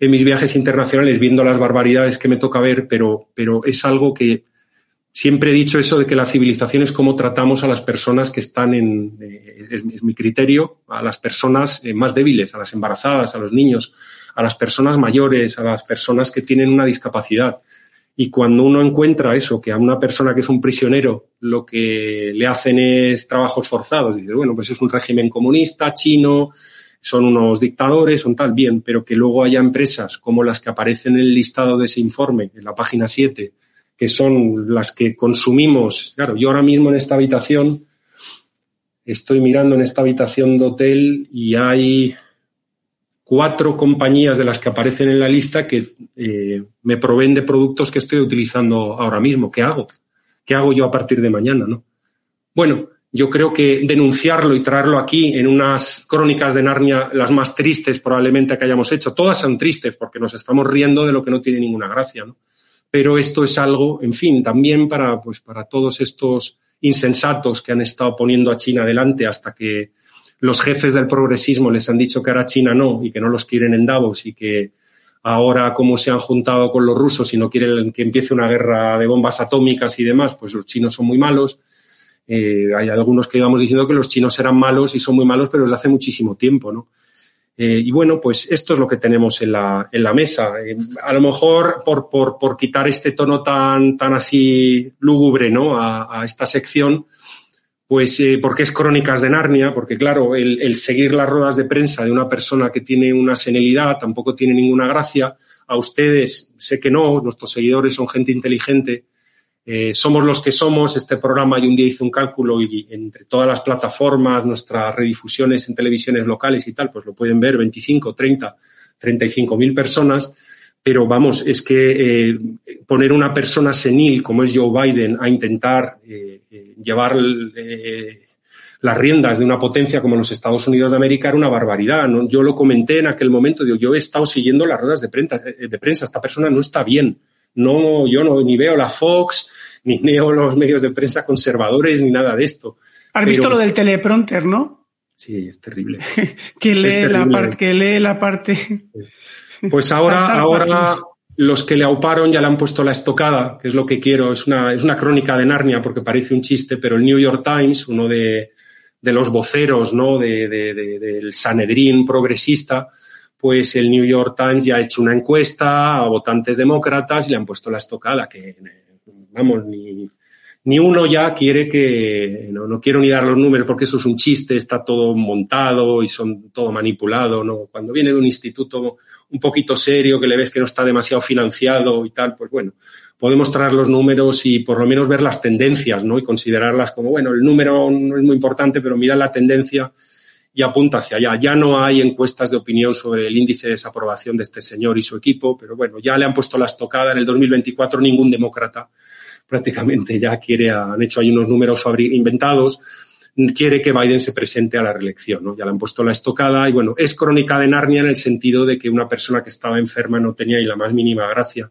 S2: en mis viajes internacionales, viendo las barbaridades que me toca ver, pero, pero es algo que, siempre he dicho eso de que la civilización es cómo tratamos a las personas que están en, eh, es, mi criterio, a las personas eh, más débiles, a las embarazadas, a los niños, a las personas mayores, a las personas que tienen una discapacidad. Y cuando uno encuentra eso, que a una persona que es un prisionero lo que le hacen es trabajos forzados, dice, bueno, pues es un régimen comunista, chino, son unos dictadores, son tal, bien, pero que luego haya empresas como las que aparecen en el listado de ese informe, en la página 7, que son las que consumimos. Claro, yo ahora mismo en esta habitación, estoy mirando en esta habitación de hotel y hay cuatro compañías de las que aparecen en la lista que eh, me proveen de productos que estoy utilizando ahora mismo. ¿Qué hago? ¿Qué hago yo a partir de mañana? ¿no? Bueno, yo creo que denunciarlo y traerlo aquí en unas crónicas de Narnia, las más tristes probablemente que hayamos hecho, todas son tristes porque nos estamos riendo de lo que no tiene ninguna gracia, ¿no? Pero esto es algo, en fin, también para, pues, para todos estos insensatos que han estado poniendo a China adelante hasta que los jefes del progresismo les han dicho que ahora China no y que no los quieren en Davos y que ahora como se han juntado con los rusos y no quieren que empiece una guerra de bombas atómicas y demás, pues los chinos son muy malos. Eh, hay algunos que íbamos diciendo que los chinos eran malos y son muy malos, pero desde hace muchísimo tiempo, ¿no? Eh, y bueno, pues esto es lo que tenemos en la, en la mesa. Eh, a lo mejor por, por, por, quitar este tono tan, tan así lúgubre ¿no? a, esta sección, pues eh, porque es Crónicas de Narnia, porque claro, el, el, seguir las ruedas de prensa de una persona que tiene una senilidad tampoco tiene ninguna gracia. A ustedes sé que no, nuestros seguidores son gente inteligente eh, somos los que somos, este programa y un día hice un cálculo y entre todas las plataformas, nuestras redifusiones en televisiones locales y tal, pues lo pueden ver 25, 30, 35 mil personas. Pero vamos, es que eh, poner una persona senil como es Joe Biden a intentar eh, llevar las riendas de una potencia como los Estados Unidos de América era una barbaridad. Yo lo comenté en aquel momento, digo, yo he estado siguiendo las ruedas de prensa, de prensa, esta persona no está bien no, yo no, ni veo la Fox, ni leo los medios de prensa conservadores ni nada de esto.
S1: Has visto lo del teleprompter, ¿no?
S2: Sí, es terrible.
S1: que, lee La parte, que lee la parte.
S2: Pues ahora, ahora los que le auparon ya le han puesto la estocada, que es lo que quiero. Es una, es una crónica de Narnia porque parece un chiste, pero el New York Times, uno de, de los voceros ¿no? De, de, del Sanedrín progresista, pues el New York Times ya ha hecho una encuesta a votantes demócratas y le han puesto la estocada, que vamos, ni, ni uno ya quiere que, no, no quiero ni dar los números porque eso es un chiste, está todo montado y son todo manipulado, ¿no? Cuando viene de un instituto un poquito serio, que le ves que no está demasiado financiado y tal, pues bueno, podemos traer los números y por lo menos ver las tendencias, ¿no? Y considerarlas como, bueno, el número no es muy importante, pero mira la tendencia y apunta hacia allá. Ya no hay encuestas de opinión sobre el índice de desaprobación de este señor y su equipo, pero bueno, ya le han puesto la estocada. En el 2024 ningún demócrata prácticamente ya quiere, han hecho ahí unos números inventados, quiere que Biden se presente a la reelección, ¿no? Ya le han puesto la estocada y bueno, es crónica de Narnia en el sentido de que una persona que estaba enferma no tenía ni la más mínima gracia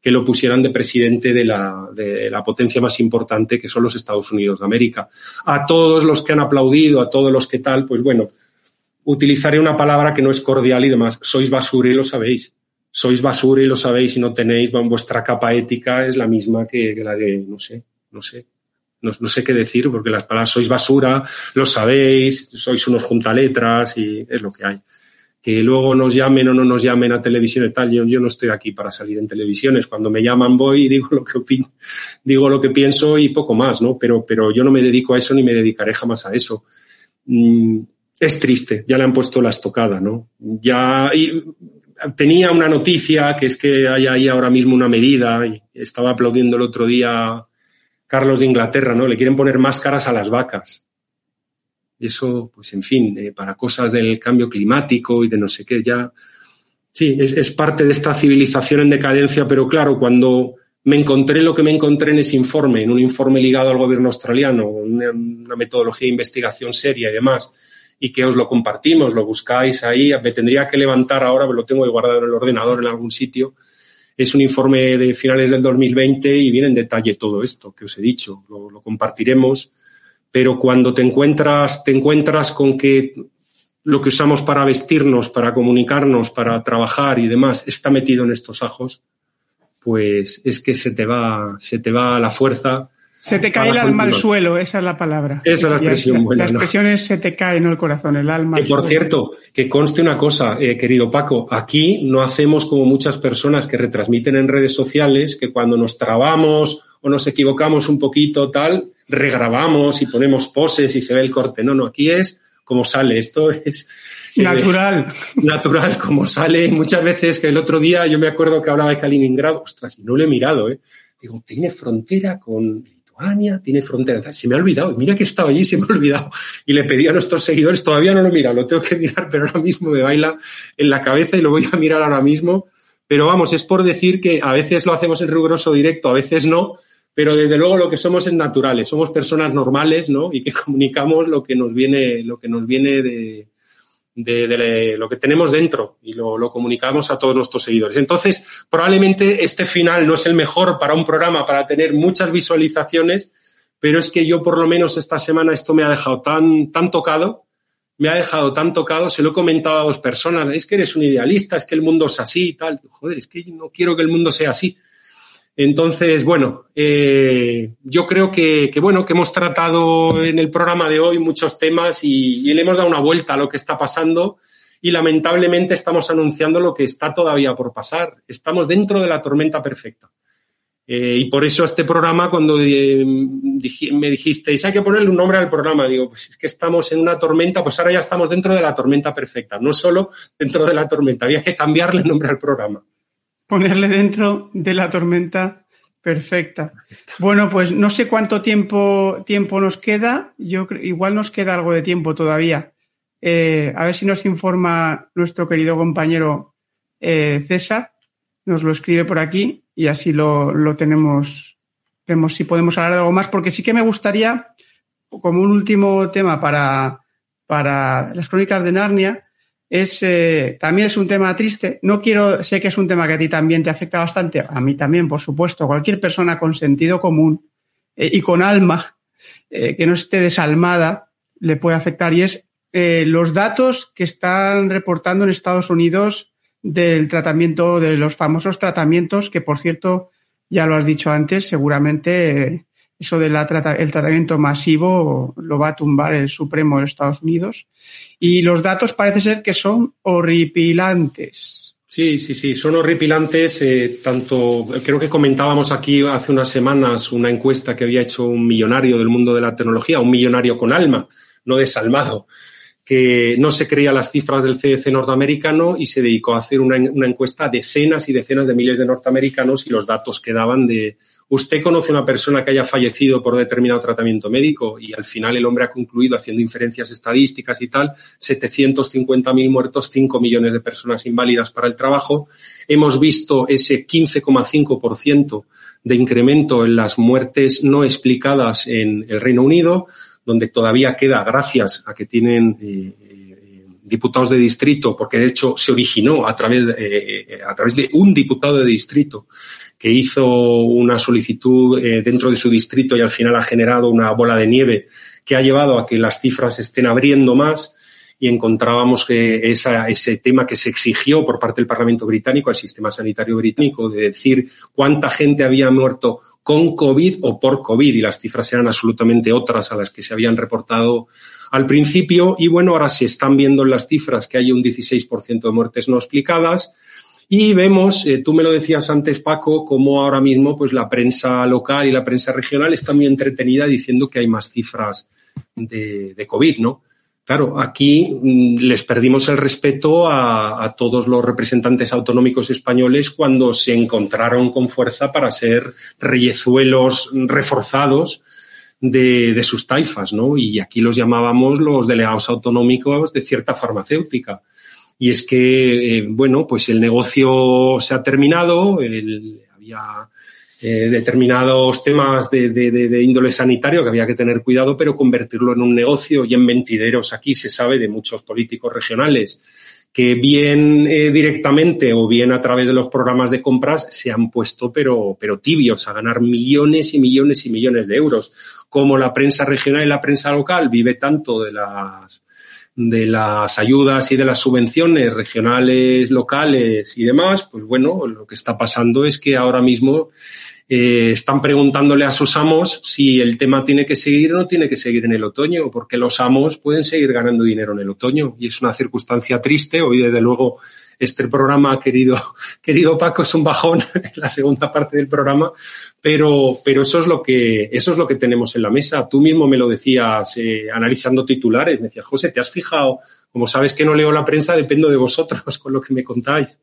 S2: que lo pusieran de presidente de la, de la potencia más importante que son los Estados Unidos de América. A todos los que han aplaudido, a todos los que tal, pues bueno, utilizaré una palabra que no es cordial y demás. Sois basura y lo sabéis. Sois basura y lo sabéis y no tenéis, vuestra capa ética es la misma que, la de, no sé, no sé. No, no, sé qué decir porque las palabras sois basura, lo sabéis, sois unos juntaletras y es lo que hay que luego nos llamen o no nos llamen a televisión y tal, yo, yo, no estoy aquí para salir en televisiones. Cuando me llaman voy y digo lo que opino, digo lo que pienso y poco más, ¿no? Pero, pero yo no me dedico a eso ni me dedicaré jamás a eso. Mm, es triste, ya le han puesto la estocada, ¿no? Ya tenía una noticia que es que hay ahí ahora mismo una medida, y estaba aplaudiendo el otro día Carlos de Inglaterra, ¿no? Le quieren poner máscaras a las vacas eso, pues en fin, eh, para cosas del cambio climático y de no sé qué, ya. Sí, es, es, parte de esta civilización en decadencia, pero claro, cuando me encontré lo que me encontré en ese informe, en un informe ligado al gobierno australiano, una, una metodología de investigación seria y demás, y que os lo compartimos, lo buscáis ahí, me tendría que levantar ahora, lo tengo guardado en el ordenador en algún sitio. Es un informe de finales del 2020 y viene en detalle todo esto que os he dicho. Lo, lo compartiremos pero cuando te encuentras, te encuentras con que lo que usamos para vestirnos, para comunicarnos, para trabajar y demás está metido en estos ajos, pues es que se te va, se te va la fuerza.
S1: Se te cae el alma al suelo, esa es la palabra.
S2: Esa es la expresión buena.
S1: La expresión es se te cae, no el corazón, el alma.
S2: Que por cierto, que conste una cosa, eh, querido Paco, aquí no hacemos como muchas personas que retransmiten en redes sociales, que cuando nos trabamos o nos equivocamos un poquito, tal, regrabamos y ponemos poses y se ve el corte. No, no, aquí es como sale. Esto es.
S1: Eh, natural.
S2: natural, como sale. Muchas veces que el otro día yo me acuerdo que hablaba de Kaliningrado. Ostras, y no lo he mirado, ¿eh? Digo, tiene frontera con Lituania, tiene frontera. Se me ha olvidado. Mira que estaba allí, se me ha olvidado. Y le pedí a nuestros seguidores, todavía no lo he mirado, lo tengo que mirar, pero ahora mismo me baila en la cabeza y lo voy a mirar ahora mismo. Pero vamos, es por decir que a veces lo hacemos en riguroso directo, a veces no, pero desde luego lo que somos es naturales, somos personas normales, ¿no? Y que comunicamos lo que nos viene, lo que nos viene de, lo que tenemos dentro y lo, lo, comunicamos a todos nuestros seguidores. Entonces, probablemente este final no es el mejor para un programa para tener muchas visualizaciones, pero es que yo por lo menos esta semana esto me ha dejado tan, tan tocado, me ha dejado tan tocado, se lo he comentado a dos personas, es que eres un idealista, es que el mundo es así y tal. Joder, es que no quiero que el mundo sea así. Entonces, bueno, eh, yo creo que, bueno, que hemos tratado en el programa de hoy muchos temas y, y, le hemos dado una vuelta a lo que está pasando y lamentablemente estamos anunciando lo que está todavía por pasar. Estamos dentro de la tormenta perfecta. Eh, y por eso este programa, cuando eh, me dijisteis, hay que ponerle un nombre al programa, digo, pues es que estamos en una tormenta, pues ahora ya estamos dentro de la tormenta perfecta, no solo dentro de la tormenta, había que cambiarle el nombre al programa
S1: ponerle dentro de la tormenta perfecta. Bueno, pues no sé cuánto tiempo, tiempo nos queda. Yo igual nos queda algo de tiempo todavía. Eh, a ver si nos informa nuestro querido compañero eh, César. Nos lo escribe por aquí y así lo, lo tenemos. Vemos si podemos hablar de algo más, porque sí que me gustaría, como un último tema para, para las crónicas de Narnia, es eh, también es un tema triste. No quiero, sé que es un tema que a ti también te afecta bastante, a mí también, por supuesto. Cualquier persona con sentido común eh, y con alma eh, que no esté desalmada le puede afectar. Y es los datos que están reportando en Estados Unidos del tratamiento, de los famosos tratamientos, que por cierto, ya lo has dicho antes, seguramente eso del tratamiento masivo lo va a tumbar el Supremo de Estados Unidos. Y los datos parece ser que son horripilantes.
S2: Sí, sí, sí, son horripilantes. Eh, tanto, creo que comentábamos aquí hace unas semanas una encuesta que había hecho un millonario del mundo de la tecnología, un millonario con alma, no desalmado, que no se creía las cifras del CDC norteamericano y se dedicó a hacer una, una encuesta a decenas y decenas de miles de norteamericanos y los datos que daban de, usted conoce a una persona que haya fallecido por determinado tratamiento médico y al final el hombre ha concluido haciendo inferencias estadísticas y tal, 750.000 muertos, 5 millones de personas inválidas para el trabajo. Hemos visto ese 15,5% de incremento en las muertes no explicadas en el Reino Unido, donde todavía queda, gracias a que tienen eh, eh, diputados de distrito, porque de hecho se originó a través, eh, a través de un diputado de distrito que hizo una solicitud eh, dentro de su distrito y al final ha generado una bola de nieve que ha llevado a que las cifras estén abriendo más y encontrábamos que esa, ese tema que se exigió por parte del Parlamento británico al sistema sanitario británico de decir cuánta gente había muerto con COVID o por COVID y las cifras eran absolutamente otras a las que se habían reportado al principio y bueno, ahora se están viendo en las cifras que hay un 16% de muertes no explicadas y vemos, eh, tú me lo decías antes, Paco, cómo ahora mismo pues, la prensa local y la prensa regional está muy entretenida diciendo que hay más cifras de, COVID, ¿no? Claro, aquí mm, les perdimos el respeto a, todos los representantes autonómicos españoles cuando se encontraron con fuerza para ser reyezuelos reforzados de, sus taifas, ¿no? Y aquí los llamábamos los delegados autonómicos de cierta farmacéutica y es que, eh, bueno, pues el negocio se ha terminado, había eh, determinados temas de, de, de, índole sanitario que había que tener cuidado, pero convertirlo en un negocio y en mentideros aquí se sabe de muchos políticos regionales que bien eh, directamente o bien a través de los programas de compras se han puesto pero, pero tibios a ganar millones y millones y millones de euros. Como la prensa regional y la prensa local vive tanto de las de las ayudas y de las subvenciones regionales, locales y demás, pues bueno, lo que está pasando es que ahora mismo eh, están preguntándole a sus amos si el tema tiene que seguir o no tiene que seguir en el otoño, porque los amos pueden seguir ganando dinero en el otoño y es una circunstancia triste. Hoy, desde luego, este programa, querido, querido Paco, es un bajón en la segunda parte del programa, pero, pero eso es lo que, eso es lo que tenemos en la mesa. Tú mismo me lo decías eh, analizando titulares, me decías, José, ¿te has fijado? Como sabes que no leo la prensa, dependo de vosotros con lo que me contáis.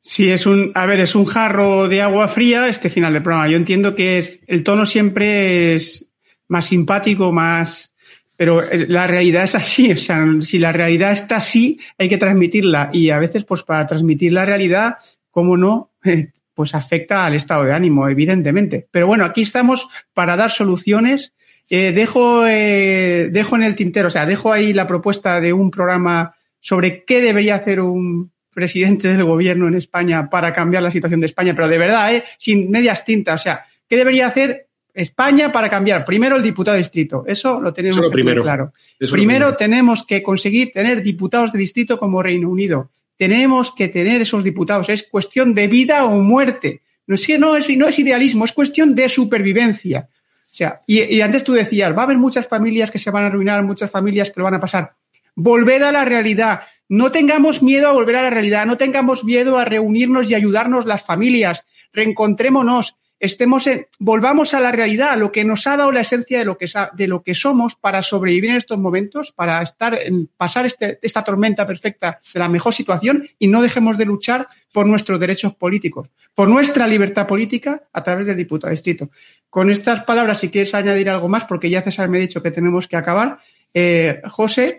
S1: Sí, es un, a ver, es un jarro de agua fría este final del programa. Yo entiendo que es, el tono siempre es más simpático, más, pero la realidad es así, o sea, si la realidad está así, hay que transmitirla y a veces, pues para transmitir la realidad, cómo no, pues afecta al estado de ánimo, evidentemente. Pero bueno, aquí estamos para dar soluciones. Eh, dejo, eh, dejo en el tintero, o sea, dejo ahí la propuesta de un programa sobre qué debería hacer un presidente del gobierno en España para cambiar la situación de España, pero de verdad, ¿eh? sin medias tintas, o sea, ¿qué debería hacer España para cambiar. Primero el diputado de distrito. Eso lo tenemos
S2: Eso primero.
S1: claro. Eso primero, primero tenemos que conseguir tener diputados de distrito como Reino Unido. Tenemos que tener esos diputados. Es cuestión de vida o muerte. No es, no es, no es idealismo, es cuestión de supervivencia. O sea, y, y antes tú decías, va a haber muchas familias que se van a arruinar, muchas familias que lo van a pasar. Volved a la realidad. No tengamos miedo a volver a la realidad. No tengamos miedo a reunirnos y ayudarnos las familias. Reencontrémonos estemos en, volvamos a la realidad, a lo que nos ha dado la esencia de lo que, de lo que somos para sobrevivir en estos momentos, para estar pasar este, esta tormenta perfecta de la mejor situación y no dejemos de luchar por nuestros derechos políticos, por nuestra libertad política a través del diputado distrito. Con estas palabras, si quieres añadir algo más, porque ya César me ha dicho que tenemos que acabar, Eh, José,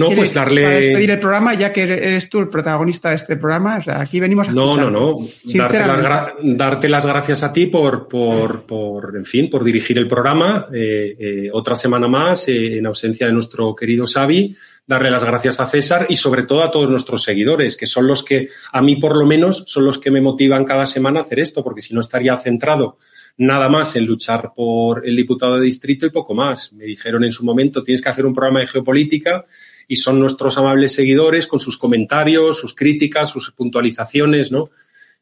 S2: no, pues darle.
S1: Para despedir el programa, ya que eres tú el protagonista de este programa. O sea, aquí venimos a.
S2: No, no, no. Darte las, darte las, gracias a ti por, por, por, en fin, por dirigir el programa. Eh, eh, otra semana más, eh, en ausencia de nuestro querido Xavi. Darle las gracias a César y sobre todo a todos nuestros seguidores, que son los que, a mí por lo menos, son los que me motivan cada semana a hacer esto, porque si no estaría centrado nada más en luchar por el diputado de distrito y poco más. Me dijeron en su momento, tienes que hacer un programa de geopolítica y son nuestros amables seguidores con sus comentarios, sus críticas, sus puntualizaciones, ¿no?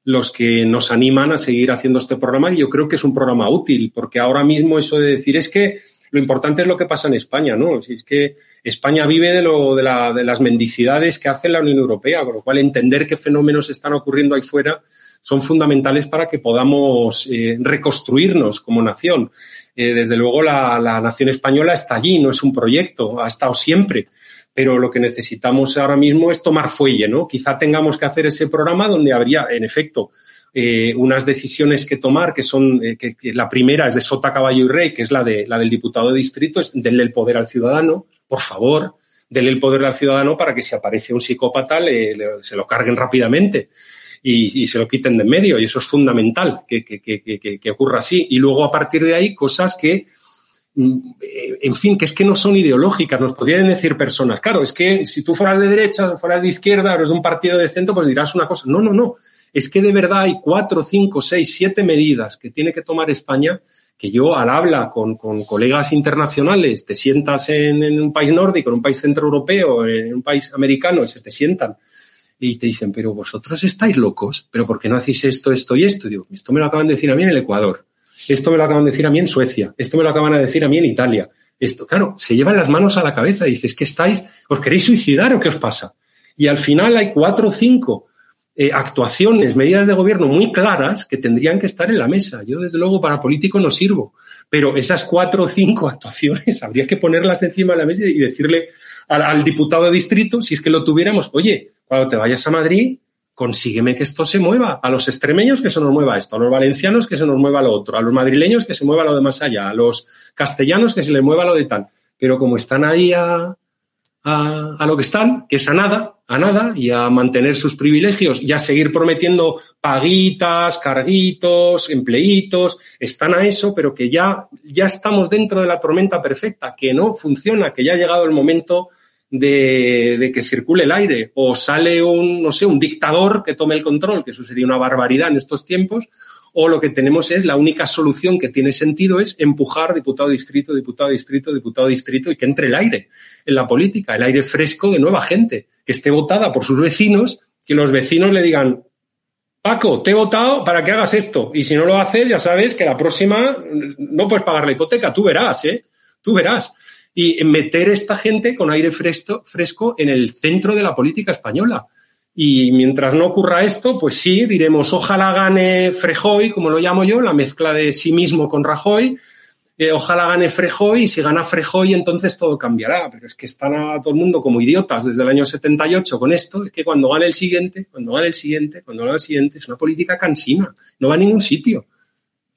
S2: Los que nos animan a seguir haciendo este programa y yo creo que es un programa útil porque ahora mismo eso de decir es que lo importante es lo que pasa en España, ¿no? Si es que España vive de, lo, de, la, de las mendicidades que hace la Unión Europea, con lo cual entender qué fenómenos están ocurriendo ahí fuera son fundamentales para que podamos eh, reconstruirnos como nación. Eh, desde luego, la, la, nación española está allí, no es un proyecto, ha estado siempre pero lo que necesitamos ahora mismo es tomar fuelle, ¿no? Quizá tengamos que hacer ese programa donde habría, en efecto, eh, unas decisiones que tomar, que son, eh, que, la primera es de Sota, Caballo y Rey, que es la, de, la del diputado de distrito, es denle el poder al ciudadano, por favor, denle el poder al ciudadano para que si aparece un psicópata se lo carguen rápidamente. Y, y, se lo quiten de en medio. Y eso es fundamental que, que, que, ocurra así. Y luego, a partir de ahí, cosas que en fin, que es que no son ideológicas, nos podrían decir personas, claro, es que si tú fueras de derecha, fueras de izquierda, eres de un partido de centro, pues dirás una cosa. No, no, no. Es que de verdad hay cuatro, cinco, seis, siete medidas que tiene que tomar España que yo al habla con, colegas internacionales, te sientas en, un país nórdico, en un país centroeuropeo, en un país americano, se te sientan y te dicen, pero vosotros estáis locos, pero ¿por qué no hacéis esto, esto y esto? digo, esto me lo acaban de decir a mí en el Ecuador. Esto me lo acaban de decir a mí en Suecia. Esto me lo acaban de decir a mí en Italia. Esto, claro, se llevan las manos a la cabeza y dices, ¿qué estáis? ¿Os queréis suicidar o qué os pasa? Y al final hay cuatro o cinco eh, actuaciones, medidas de gobierno muy claras que tendrían que estar en la mesa. Yo, desde luego, para político no sirvo, pero esas cuatro o cinco actuaciones habría que ponerlas encima de la mesa y decirle al, al diputado de distrito, si es que lo tuviéramos, oye, cuando te vayas a Madrid, consígueme que esto se mueva. A los extremeños que se nos mueva esto, a los valencianos que se nos mueva lo otro, a los madrileños que se mueva lo de más allá, a los castellanos que se les mueva lo de tal. Pero como están ahí a, a, lo que están, que es a nada, a nada, y a mantener sus privilegios y a seguir prometiendo paguitas, carguitos, empleitos, están a eso, pero que ya, ya estamos dentro de la tormenta perfecta, que no funciona, que ya ha llegado el momento de, que circule el aire o sale un, no sé, un dictador que tome el control, que eso sería una barbaridad en estos tiempos, o lo que tenemos es la única solución que tiene sentido es empujar diputado distrito, diputado distrito, diputado distrito y que entre el aire en la política, el aire fresco de nueva gente, que esté votada por sus vecinos, que los vecinos le digan, Paco, te he votado para que hagas esto. Y si no lo haces, ya sabes que la próxima no puedes pagar la hipoteca. Tú verás, ¿eh? Tú verás y meter a esta gente con aire fresco, fresco en el centro de la política española. Y mientras no ocurra esto, pues sí, diremos, ojalá gane Frejoy, como lo llamo yo, la mezcla de sí mismo con Rajoy, eh, ojalá gane Frejoy, y si gana Frejoy, entonces todo cambiará. Pero es que están a todo el mundo como idiotas desde el año 78 con esto, es que cuando gane el siguiente, cuando gane el siguiente, cuando gane el siguiente, es una política cansina, no va a ningún sitio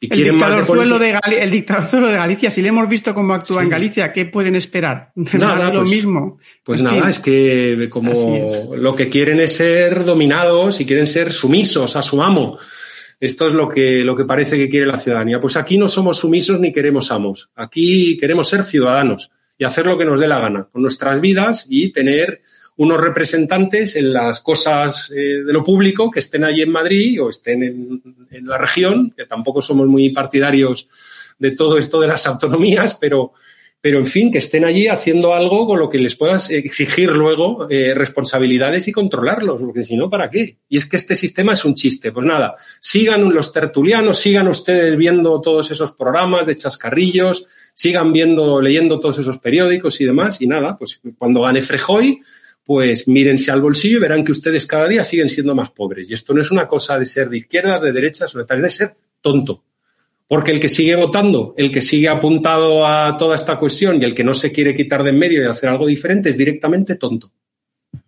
S1: el, dictador suelo de el dictador de Galicia, si le hemos visto cómo actúa en Galicia, ¿qué pueden esperar?
S2: Nada,
S1: lo
S2: pues,
S1: mismo.
S2: Pues nada, es que como lo que quieren es ser dominados y quieren ser sumisos a su amo. Esto es lo que, lo que parece que quiere la ciudadanía. Pues aquí no somos sumisos ni queremos amos. Aquí queremos ser ciudadanos y hacer lo que nos dé la gana con nuestras vidas y tener unos representantes en las cosas eh, de lo público que estén allí en Madrid o estén en, la región, que tampoco somos muy partidarios de todo esto de las autonomías, pero, pero en fin, que estén allí haciendo algo con lo que les puedas exigir luego eh, responsabilidades y controlarlos, porque si no, ¿para qué? Y es que este sistema es un chiste. Pues nada, sigan los tertulianos, sigan ustedes viendo todos esos programas de chascarrillos, sigan viendo, leyendo todos esos periódicos y demás, y nada, pues cuando gane Frejoy, pues mírense al bolsillo y verán que ustedes cada día siguen siendo más pobres. Y esto no es una cosa de ser de izquierda, de derecha, sobre todo es de ser tonto. Porque el que sigue votando, el que sigue apuntado a toda esta cuestión y el que no se quiere quitar de en medio y hacer algo diferente es directamente tonto.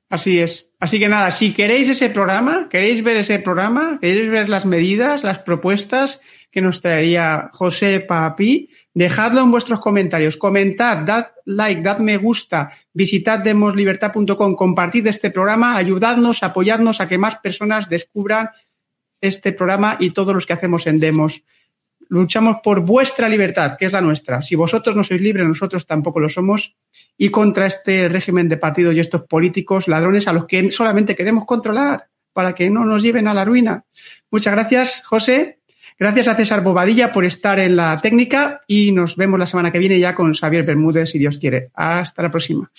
S1: Así es. Así que nada, si queréis ese programa, queréis ver ese programa, queréis ver las medidas, las propuestas que nos traería José Papi, Dejadlo en vuestros comentarios. Comentad, dad like, dad me gusta, visitad demoslibertad.com, compartid este programa, ayudadnos, apoyadnos a que más personas descubran este programa y todos los que hacemos en Demos. Luchamos por vuestra libertad, que es la nuestra. Si vosotros no sois libres, nosotros tampoco lo somos. Y contra este régimen de partidos y estos políticos ladrones a los que solamente queremos controlar para que no nos lleven a la ruina. Muchas gracias, José. Gracias a César Bobadilla por estar en la técnica y nos vemos la semana que viene ya con Xavier Bermúdez, si Dios quiere. Hasta la próxima.